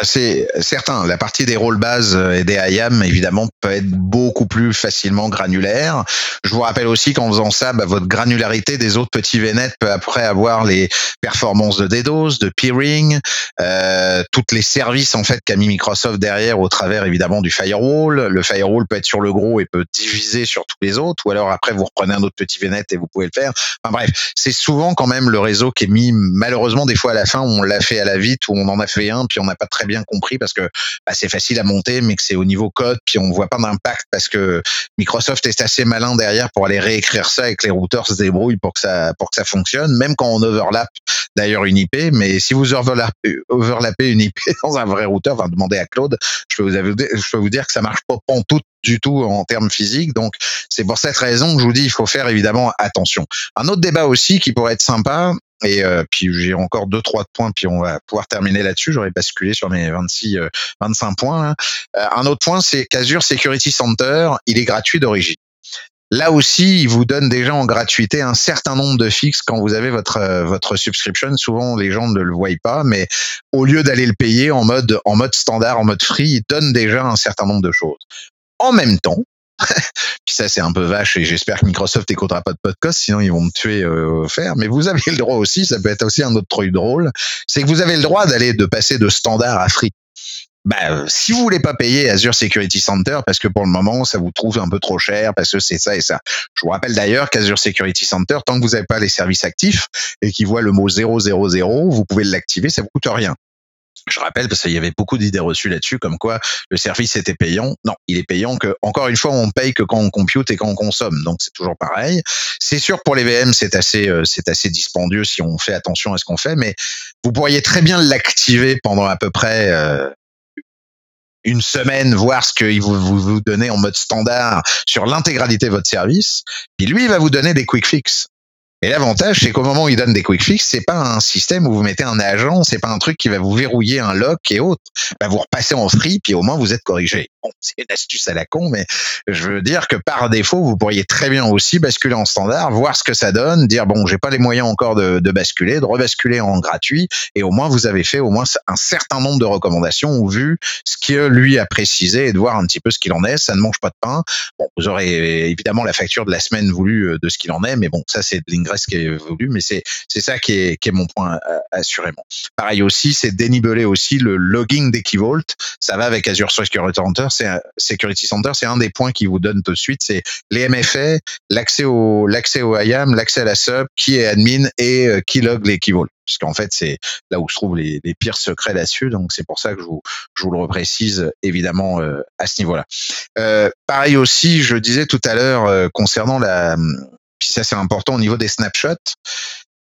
C'est certain. La partie des rôles bases euh, et des IAM, évidemment, peut être beaucoup plus facilement granulaire. Je vous rappelle aussi qu'en faisant ça, bah, votre granularité des autres petits VNet peut après avoir les performances de DDoS, de peering, euh, toutes les services en fait qu'a mis Microsoft derrière au travers évidemment du firewall. Le firewall peut être sur le gros et peut diviser sur tous les autres, ou alors après vous reprenez un autre petit VNet et vous pouvez le faire. Enfin bref, c'est souvent quand même le réseau qui est mis malheureusement des fois à la fin on l'a fait à la vite ou on en a fait un puis on n'a pas très bien compris parce que bah, c'est facile à monter, mais que c'est au niveau code, puis on voit pas d'impact parce que Microsoft est assez malin derrière pour aller réécrire ça et que les routeurs se débrouillent pour que ça pour que ça fonctionne, même quand on overlap d'ailleurs une IP. Mais si vous overlappez une IP dans un vrai routeur, enfin demandez à Claude, je peux vous, je peux vous dire que ça marche pas en tout du tout en termes physiques. Donc, c'est pour cette raison que je vous dis, il faut faire évidemment attention. Un autre débat aussi qui pourrait être sympa, et euh, puis j'ai encore deux trois points, puis on va pouvoir terminer là-dessus. J'aurais basculé sur mes 26, 25 euh, points. Hein. Euh, un autre point, c'est qu'Azure Security Center, il est gratuit d'origine. Là aussi, il vous donne déjà en gratuité un certain nombre de fixes quand vous avez votre votre subscription. Souvent, les gens ne le voient pas, mais au lieu d'aller le payer en mode en mode standard, en mode free, il donne déjà un certain nombre de choses. En même temps, Puis ça, c'est un peu vache et j'espère que Microsoft n'écoutera pas de podcast, sinon ils vont me tuer euh, faire. Mais vous avez le droit aussi, ça peut être aussi un autre truc drôle, c'est que vous avez le droit d'aller de passer de standard à free. Bah, si vous voulez pas payer Azure Security Center, parce que pour le moment, ça vous trouve un peu trop cher, parce que c'est ça et ça. Je vous rappelle d'ailleurs qu'Azure Security Center, tant que vous n'avez pas les services actifs et qu'il voit le mot 000, vous pouvez l'activer, ça vous coûte rien. Je rappelle parce qu'il y avait beaucoup d'idées reçues là-dessus, comme quoi le service était payant. Non, il est payant que, encore une fois, on paye que quand on compute et quand on consomme. Donc c'est toujours pareil. C'est sûr pour les VM, c'est assez, euh, c'est assez dispendieux si on fait attention à ce qu'on fait, mais vous pourriez très bien l'activer pendant à peu près euh, une semaine, voir ce qu'il vous, vous, vous donnez en mode standard sur l'intégralité de votre service. Puis lui, il va vous donner des quick fixes. Et l'avantage, c'est qu'au moment où il donne des quick fix, c'est pas un système où vous mettez un agent, c'est pas un truc qui va vous verrouiller un lock et autres. Bah, vous repassez en free, puis au moins vous êtes corrigé. Bon, c'est une astuce à la con, mais je veux dire que par défaut, vous pourriez très bien aussi basculer en standard, voir ce que ça donne, dire bon, j'ai pas les moyens encore de, de basculer, de rebasculer en gratuit, et au moins vous avez fait au moins un certain nombre de recommandations ou vu ce que lui a précisé et de voir un petit peu ce qu'il en est. Ça ne mange pas de pain. Bon, vous aurez évidemment la facture de la semaine voulue euh, de ce qu'il en est, mais bon, ça c'est de l'ingress qui est voulu, mais c'est c'est ça qui est qui est mon point euh, assurément. Pareil aussi, c'est dénibeler aussi le logging d'Equivault. Ça va avec Azure Security Center, c'est Security Center, c'est un des points qui vous donne tout de suite, c'est les MFA, l'accès au l'accès au IAM, l'accès à la sub, qui est admin et euh, qui log l'Equivault puisqu'en fait c'est là où se trouvent les, les pires secrets là-dessus. Donc c'est pour ça que je vous, je vous le reprécise évidemment euh, à ce niveau-là. Euh, pareil aussi, je disais tout à l'heure concernant la, puis ça c'est important au niveau des snapshots.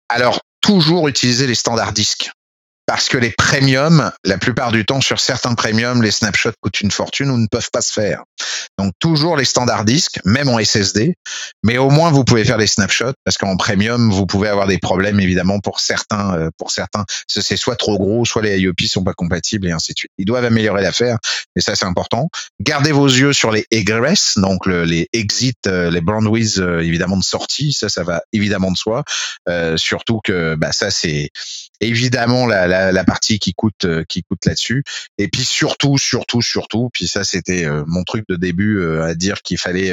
Alors toujours utiliser les standards disques parce que les premiums, la plupart du temps sur certains premiums, les snapshots coûtent une fortune ou ne peuvent pas se faire. Donc toujours les standards disques, même en SSD, mais au moins vous pouvez faire des snapshots parce qu'en premium vous pouvez avoir des problèmes évidemment pour certains, euh, pour certains, c'est soit trop gros, soit les IOP sont pas compatibles et ainsi de suite. Ils doivent améliorer l'affaire, mais ça c'est important. Gardez vos yeux sur les egress, donc les exit, euh, les bandwidth euh, évidemment de sortie, ça ça va évidemment de soi. surtout que bah, ça c'est évidemment la, la, la, partie qui coûte euh, qui coûte là-dessus. Et puis surtout surtout surtout puis ça c'était euh, mon truc de début euh, à dire qu'il fallait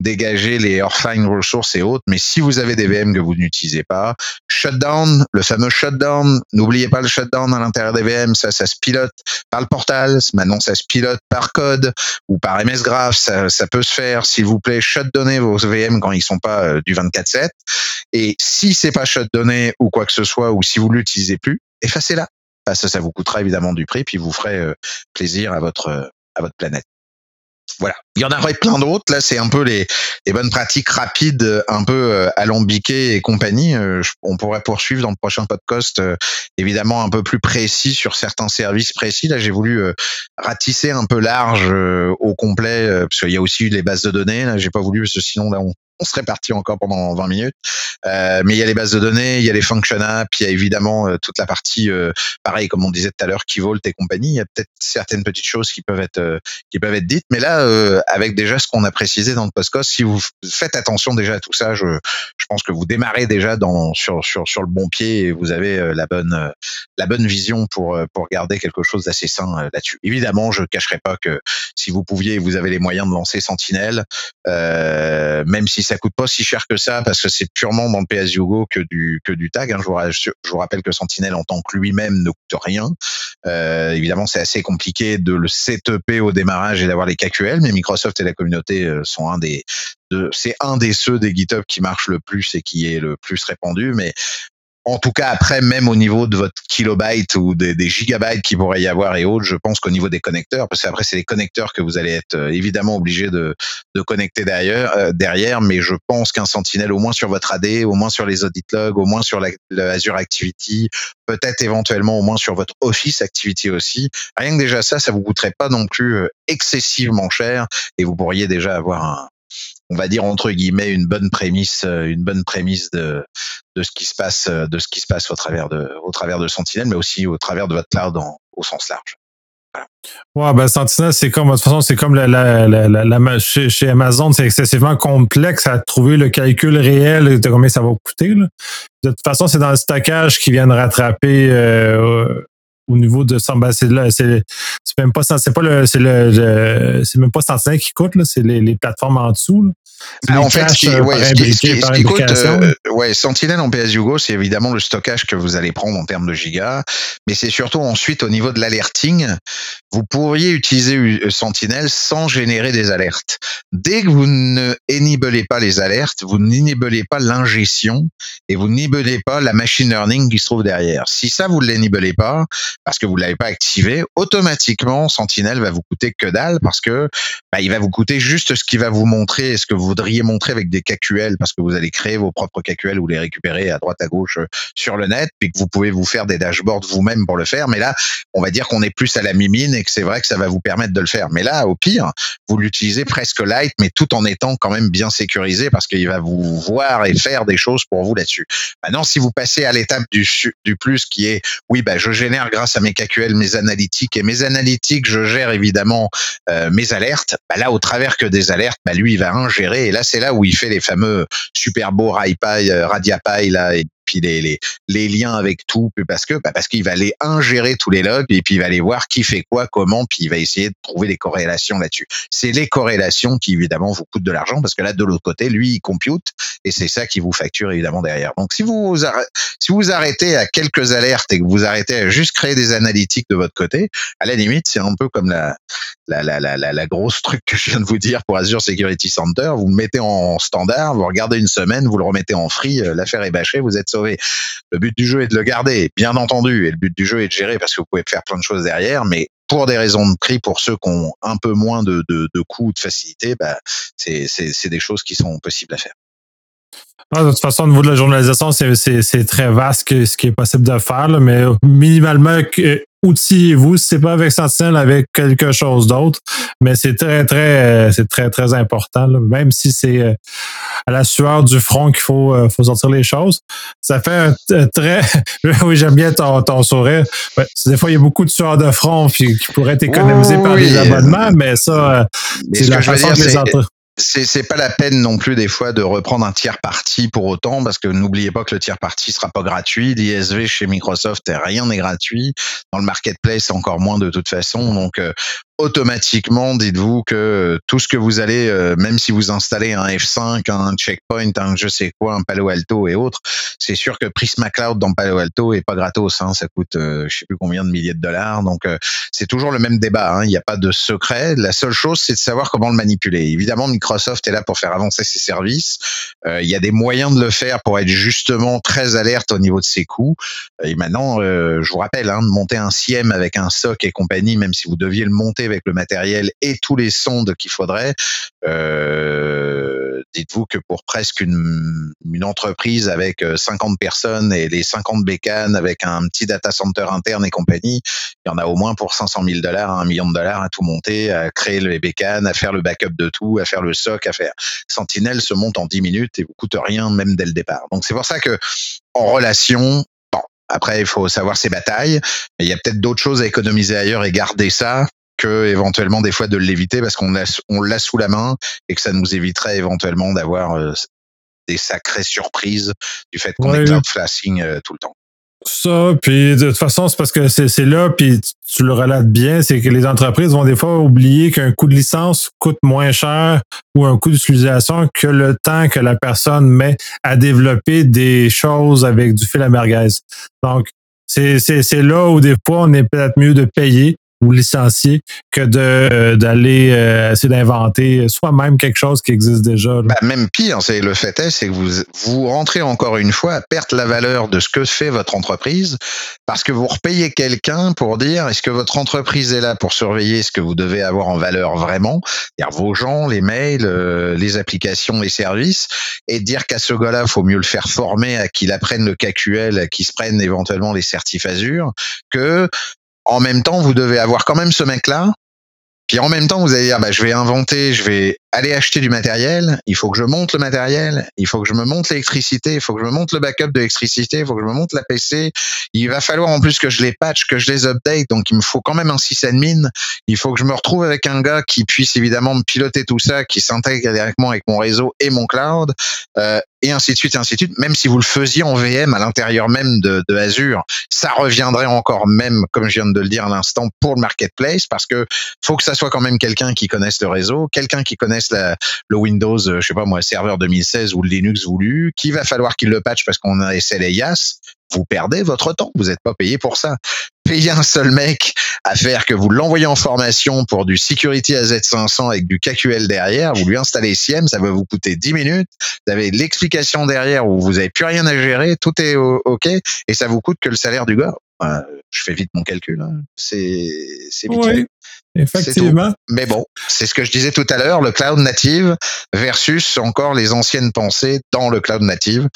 dégager les offline resources et autres. Mais si vous avez des VM que vous n'utilisez pas shutdown le fameux shutdown n'oubliez pas le shutdown à l'intérieur des VM ça ça se pilote par le portal. Maintenant ça se pilote par code ou par MS Graph. Ça, ça peut se faire. S'il vous plaît shutdownez vos VM quand ils sont pas du 24/7 et si c'est pas shutdowné ou quoi que ce soit ou si vous l'utilisez plus, effacez-la. Parce que ça vous coûtera évidemment du prix, puis vous ferez euh, plaisir à votre euh, à votre planète. Voilà. Il y en aurait plein d'autres. Là, c'est un peu les, les, bonnes pratiques rapides, un peu euh, alambiquées et compagnie. on pourrait poursuivre dans le prochain podcast, évidemment un peu plus précis sur certains services précis. Là, j'ai voulu ratisser un peu large au complet, parce qu'il y a aussi les bases de données. Là, j'ai pas voulu, parce que sinon là, on, on serait parti encore pendant 20 minutes. Euh, mais il y a les bases de données, il y a les function apps, il y a évidemment euh, toute la partie, euh, pareil comme on disait tout à l'heure, Key Vault et compagnie. Il y a peut-être certaines petites choses qui peuvent être euh, qui peuvent être dites. Mais là, euh, avec déjà ce qu'on a précisé dans le postcast, si vous faites attention déjà à tout ça, je, je pense que vous démarrez déjà dans sur sur sur le bon pied et vous avez la bonne la bonne vision pour pour garder quelque chose d'assez sain là-dessus. Évidemment, je cacherai pas que si vous pouviez, vous avez les moyens de lancer Sentinel, même si ça coûte pas si cher que ça parce que c'est purement dans le PS Go que du que du tag. Hein. Je, vous, rappelle que Sentinel en tant que lui-même ne coûte rien. Euh, évidemment, c'est assez compliqué de le setuper au démarrage et d'avoir les KQL, mais Microsoft et la communauté euh, sont un des c'est un des ceux des GitHub qui marche le plus et qui est le plus répandu. Mais en tout cas, après, même au niveau de votre kilobyte ou des, gigabytes qui pourrait y avoir et autres, je pense qu'au niveau des connecteurs, parce qu'après, c'est les connecteurs que vous allez être euh, évidemment obligé de, connecter derrière, euh, derrière, mais je pense qu'un Sentinel, au moins sur votre AD, au moins sur les audit logs, au moins sur la, Azure Activity, peut-être éventuellement au moins sur votre Office Activity aussi, rien que déjà ça, ça vous coûterait pas non plus euh, excessivement cher et vous pourriez déjà avoir un, on va dire entre guillemets une bonne prémisse, euh, une bonne prémisse de, de ce qui se passe, euh, de ce qui se passe au travers de, au travers de Sentinel, mais aussi au travers de votre cloud au sens large. Ouais, ben Sentinel, c'est comme, de toute façon, c'est comme la, la, la, la chez, chez, Amazon, c'est excessivement complexe à trouver le calcul réel de combien ça va coûter. Là. De toute façon, c'est dans le stockage qui vient de rattraper euh, au niveau de ça, c'est c'est même pas c'est pas le c'est le, c'est même pas Sentinel qui coûte là, c'est les, les, plateformes en dessous. Là. En fait, ce qui, ouais, ce qui, ce qui coûte, euh, ouais, Sentinel en PS Hugo, c'est évidemment le stockage que vous allez prendre en termes de gigas, mais c'est surtout ensuite au niveau de l'alerting, vous pourriez utiliser euh, Sentinel sans générer des alertes. Dès que vous ne enibelez pas les alertes, vous n'enibelez pas l'ingestion et vous n'enibelez pas la machine learning qui se trouve derrière. Si ça vous ne l'enibelez pas, parce que vous l'avez pas activé, automatiquement Sentinel va vous coûter que dalle parce que bah, il va vous coûter juste ce qui va vous montrer ce que vous voudriez montrer avec des KQL parce que vous allez créer vos propres KQL ou les récupérer à droite à gauche euh, sur le net puis que vous pouvez vous faire des dashboards vous-même pour le faire. Mais là, on va dire qu'on est plus à la mimine et que c'est vrai que ça va vous permettre de le faire. Mais là, au pire, vous l'utilisez presque light, mais tout en étant quand même bien sécurisé parce qu'il va vous voir et faire des choses pour vous là-dessus. Maintenant, si vous passez à l'étape du, du plus qui est, oui, bah, je génère grâce à mes KQL, mes analytiques et mes analytiques, je gère évidemment euh, mes alertes. Bah là, au travers que des alertes, bah lui, il va ingérer. Et là, c'est là où il fait les fameux super beaux RaiPy, euh, RadiaPy là, puis les, les, liens avec tout, parce que bah parce qu'il va aller ingérer tous les logs et puis il va aller voir qui fait quoi, comment, puis il va essayer de trouver des corrélations là-dessus. C'est les corrélations qui évidemment vous coûtent de l'argent parce que là de l'autre côté, lui il compute et c'est ça qui vous facture évidemment derrière. Donc si vous si vous arrêtez à quelques alertes et que vous arrêtez à juste créer des analytiques de votre côté, à la limite c'est un peu comme la la, la, la, la, grosse truc que je viens de vous dire pour Azure Security Center, vous le mettez en standard, vous regardez une semaine, vous le remettez en free, euh, l'affaire est bâchée, vous êtes le but du jeu est de le garder, bien entendu, et le but du jeu est de gérer parce que vous pouvez faire plein de choses derrière, mais pour des raisons de prix, pour ceux qui ont un peu moins de, de, de coûts, de facilité, bah, c'est des choses qui sont possibles à faire. Ah, de toute façon, au niveau de la journalisation, c'est très vaste ce qui est possible de faire, mais minimalement, outillez-vous, si c'est pas avec Sentinel, avec quelque chose d'autre. Mais c'est très, très, euh, c'est très, très important. Même si c'est euh, à la sueur du front qu'il faut, euh, faut sortir les choses. Ça fait un très. oui, j'aime bien ton, ton sourire. des fois, il y a beaucoup de sueur de front qui pourraient être économisées par des abonnements, mais ça, c'est la façon que les entreprises c'est c'est pas la peine non plus des fois de reprendre un tiers parti pour autant parce que n'oubliez pas que le tiers parti sera pas gratuit. l'ISV chez Microsoft rien n'est gratuit. Dans le marketplace encore moins de toute façon. Donc euh, automatiquement, dites-vous que tout ce que vous allez, euh, même si vous installez un F5, un checkpoint, un je sais quoi, un Palo Alto et autres, c'est sûr que Prisma Cloud dans Palo Alto est pas gratos. Hein, ça coûte, euh, je sais plus combien de milliers de dollars. Donc euh, c'est toujours le même débat. Hein, il n'y a pas de secret. La seule chose, c'est de savoir comment le manipuler. Évidemment, Microsoft est là pour faire avancer ses services. il y a des moyens de le faire pour être justement très alerte au niveau de ses coûts. Et maintenant, je vous rappelle, hein, de monter un SIEM avec un SOC et compagnie, même si vous deviez le monter avec le matériel et tous les sondes qu'il faudrait, euh, dites-vous que pour presque une, une, entreprise avec 50 euh, personnes et les 50 bécanes avec un petit data center interne et compagnie, il y en a au moins pour 500 000 dollars, un million de dollars à tout monter, à créer les bécanes, à faire le backup de tout, à faire le SOC, à faire. Sentinel se monte en 10 minutes et vous coûte rien même dès le départ. Donc c'est pour ça que en relation, après, il faut savoir ses batailles, mais il y a peut-être d'autres choses à économiser ailleurs et garder ça que éventuellement des fois de l'éviter parce qu'on l'a on l'a sous la main et que ça nous éviterait éventuellement d'avoir euh, des sacrées surprises du fait qu'on est cloud flashing euh, tout le temps. Ça, puis de toute façon, c'est parce que c'est là, puis tu le relates bien, c'est que les entreprises vont des fois oublier qu'un coût de licence coûte moins cher ou un coût d'utilisation que le temps que la personne met à développer des choses avec du fil à merguez. Donc, c'est là où des fois, on est peut-être mieux de payer ou licencier que de euh, d'aller euh, essayer d'inventer soi-même quelque chose qui existe déjà. Bah, même pire, c'est le fait est, c'est que vous vous rentrez encore une fois à perdre la valeur de ce que fait votre entreprise parce que vous repayez quelqu'un pour dire est-ce que votre entreprise est là pour surveiller ce que vous devez avoir en valeur vraiment, c'est-à-dire vos gens, les mails, euh, les applications, les services, et dire qu'à ce gars-là, faut mieux le faire former à qu'il apprenne le KQL, à qu'il se prenne éventuellement les certifs Azure, que en même temps, vous devez avoir quand même ce mec-là. Puis en même temps, vous allez dire, bah, je vais inventer, je vais aller acheter du matériel, il faut que je monte le matériel, il faut que je me monte l'électricité, il faut que je me monte le backup de l'électricité, il faut que je me monte la PC. Il va falloir en plus que je les patch, que je les update, donc il me faut quand même un sysadmin. Il faut que je me retrouve avec un gars qui puisse évidemment me piloter tout ça, qui s'intègre directement avec mon réseau et mon cloud, euh, et ainsi de suite, ainsi de suite. Même si vous le faisiez en VM à l'intérieur même de, de Azure, ça reviendrait encore même, comme je viens de le dire à l'instant, pour le marketplace, parce que faut que ça soit quand même quelqu'un qui connaisse le réseau, quelqu'un qui connaisse le Windows, euh, je sais pas moi, serveur 2016 ou le Linux voulu, qu'il va falloir qu'il le patch parce qu'on a SLAS, vous perdez votre temps. Vous n'êtes pas payé pour ça. Payer un seul mec à faire que vous l'envoyez en formation pour du Security AZ500 avec du KQL derrière, vous lui installez SIEM, ça va vous coûter 10 minutes. Vous avez l'explication derrière où vous n'avez plus rien à gérer, tout est OK et ça vous coûte que le salaire du gars. je fais vite mon calcul. Hein. C'est c'est vite. Effectivement. Mais bon, c'est ce que je disais tout à l'heure, le cloud native versus encore les anciennes pensées dans le cloud native.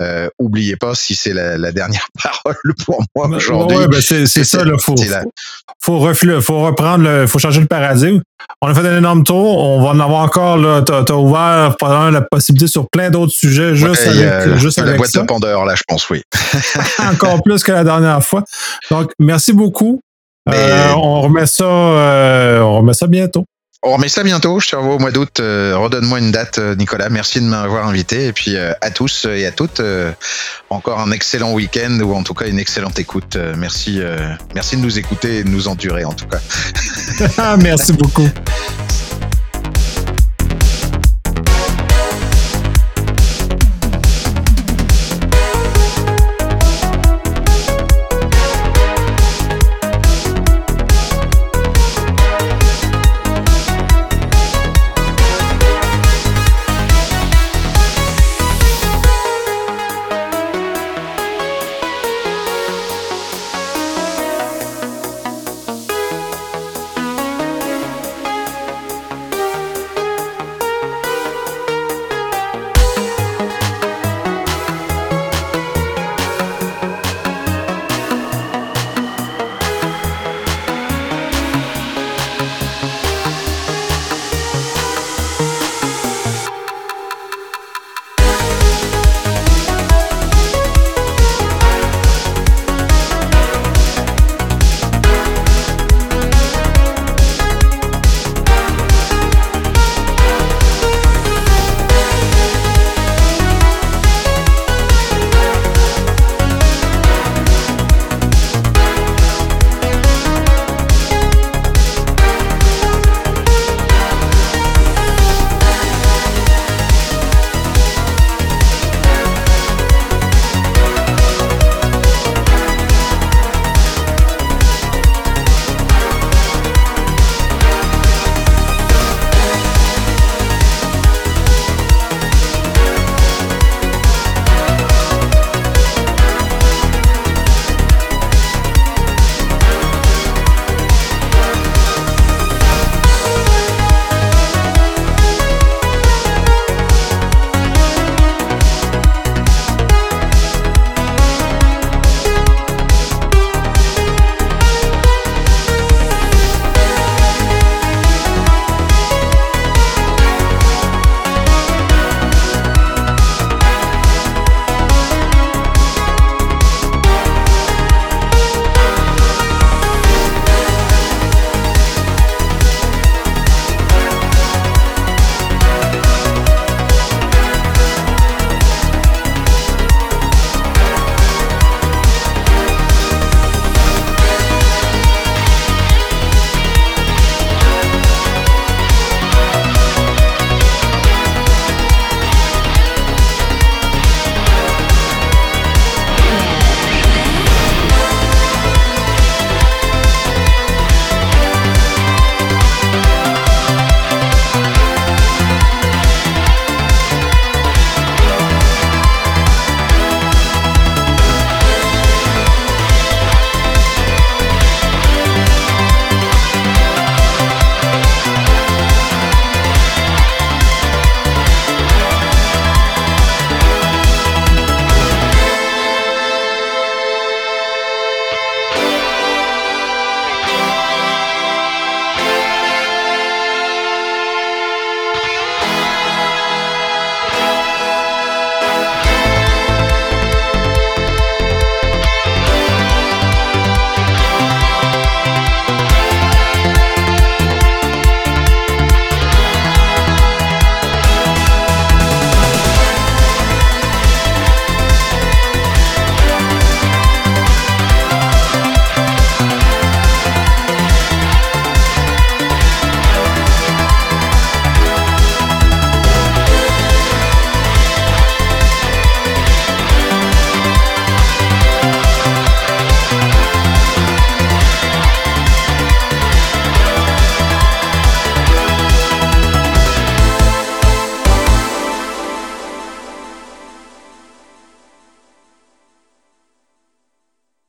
Euh, oubliez pas, si c'est la, la, dernière parole pour moi aujourd'hui. Ouais, ben c'est ça, il faut, faut, faut, reprendre, le, faut changer le paradigme. On a fait un énorme tour, on va en avoir encore, là, t'as as ouvert la possibilité sur plein d'autres sujets, juste avec, euh, juste la boîte de Pandore, là, je pense, oui. encore plus que la dernière fois. Donc, merci beaucoup. Euh, on remet ça, euh, on remet ça bientôt. On remet ça bientôt, je te revois au mois d'août. Euh, redonne-moi une date, Nicolas. Merci de m'avoir invité. Et puis à tous et à toutes, encore un excellent week-end ou en tout cas une excellente écoute. merci, merci de nous écouter et de nous endurer en tout cas. merci beaucoup.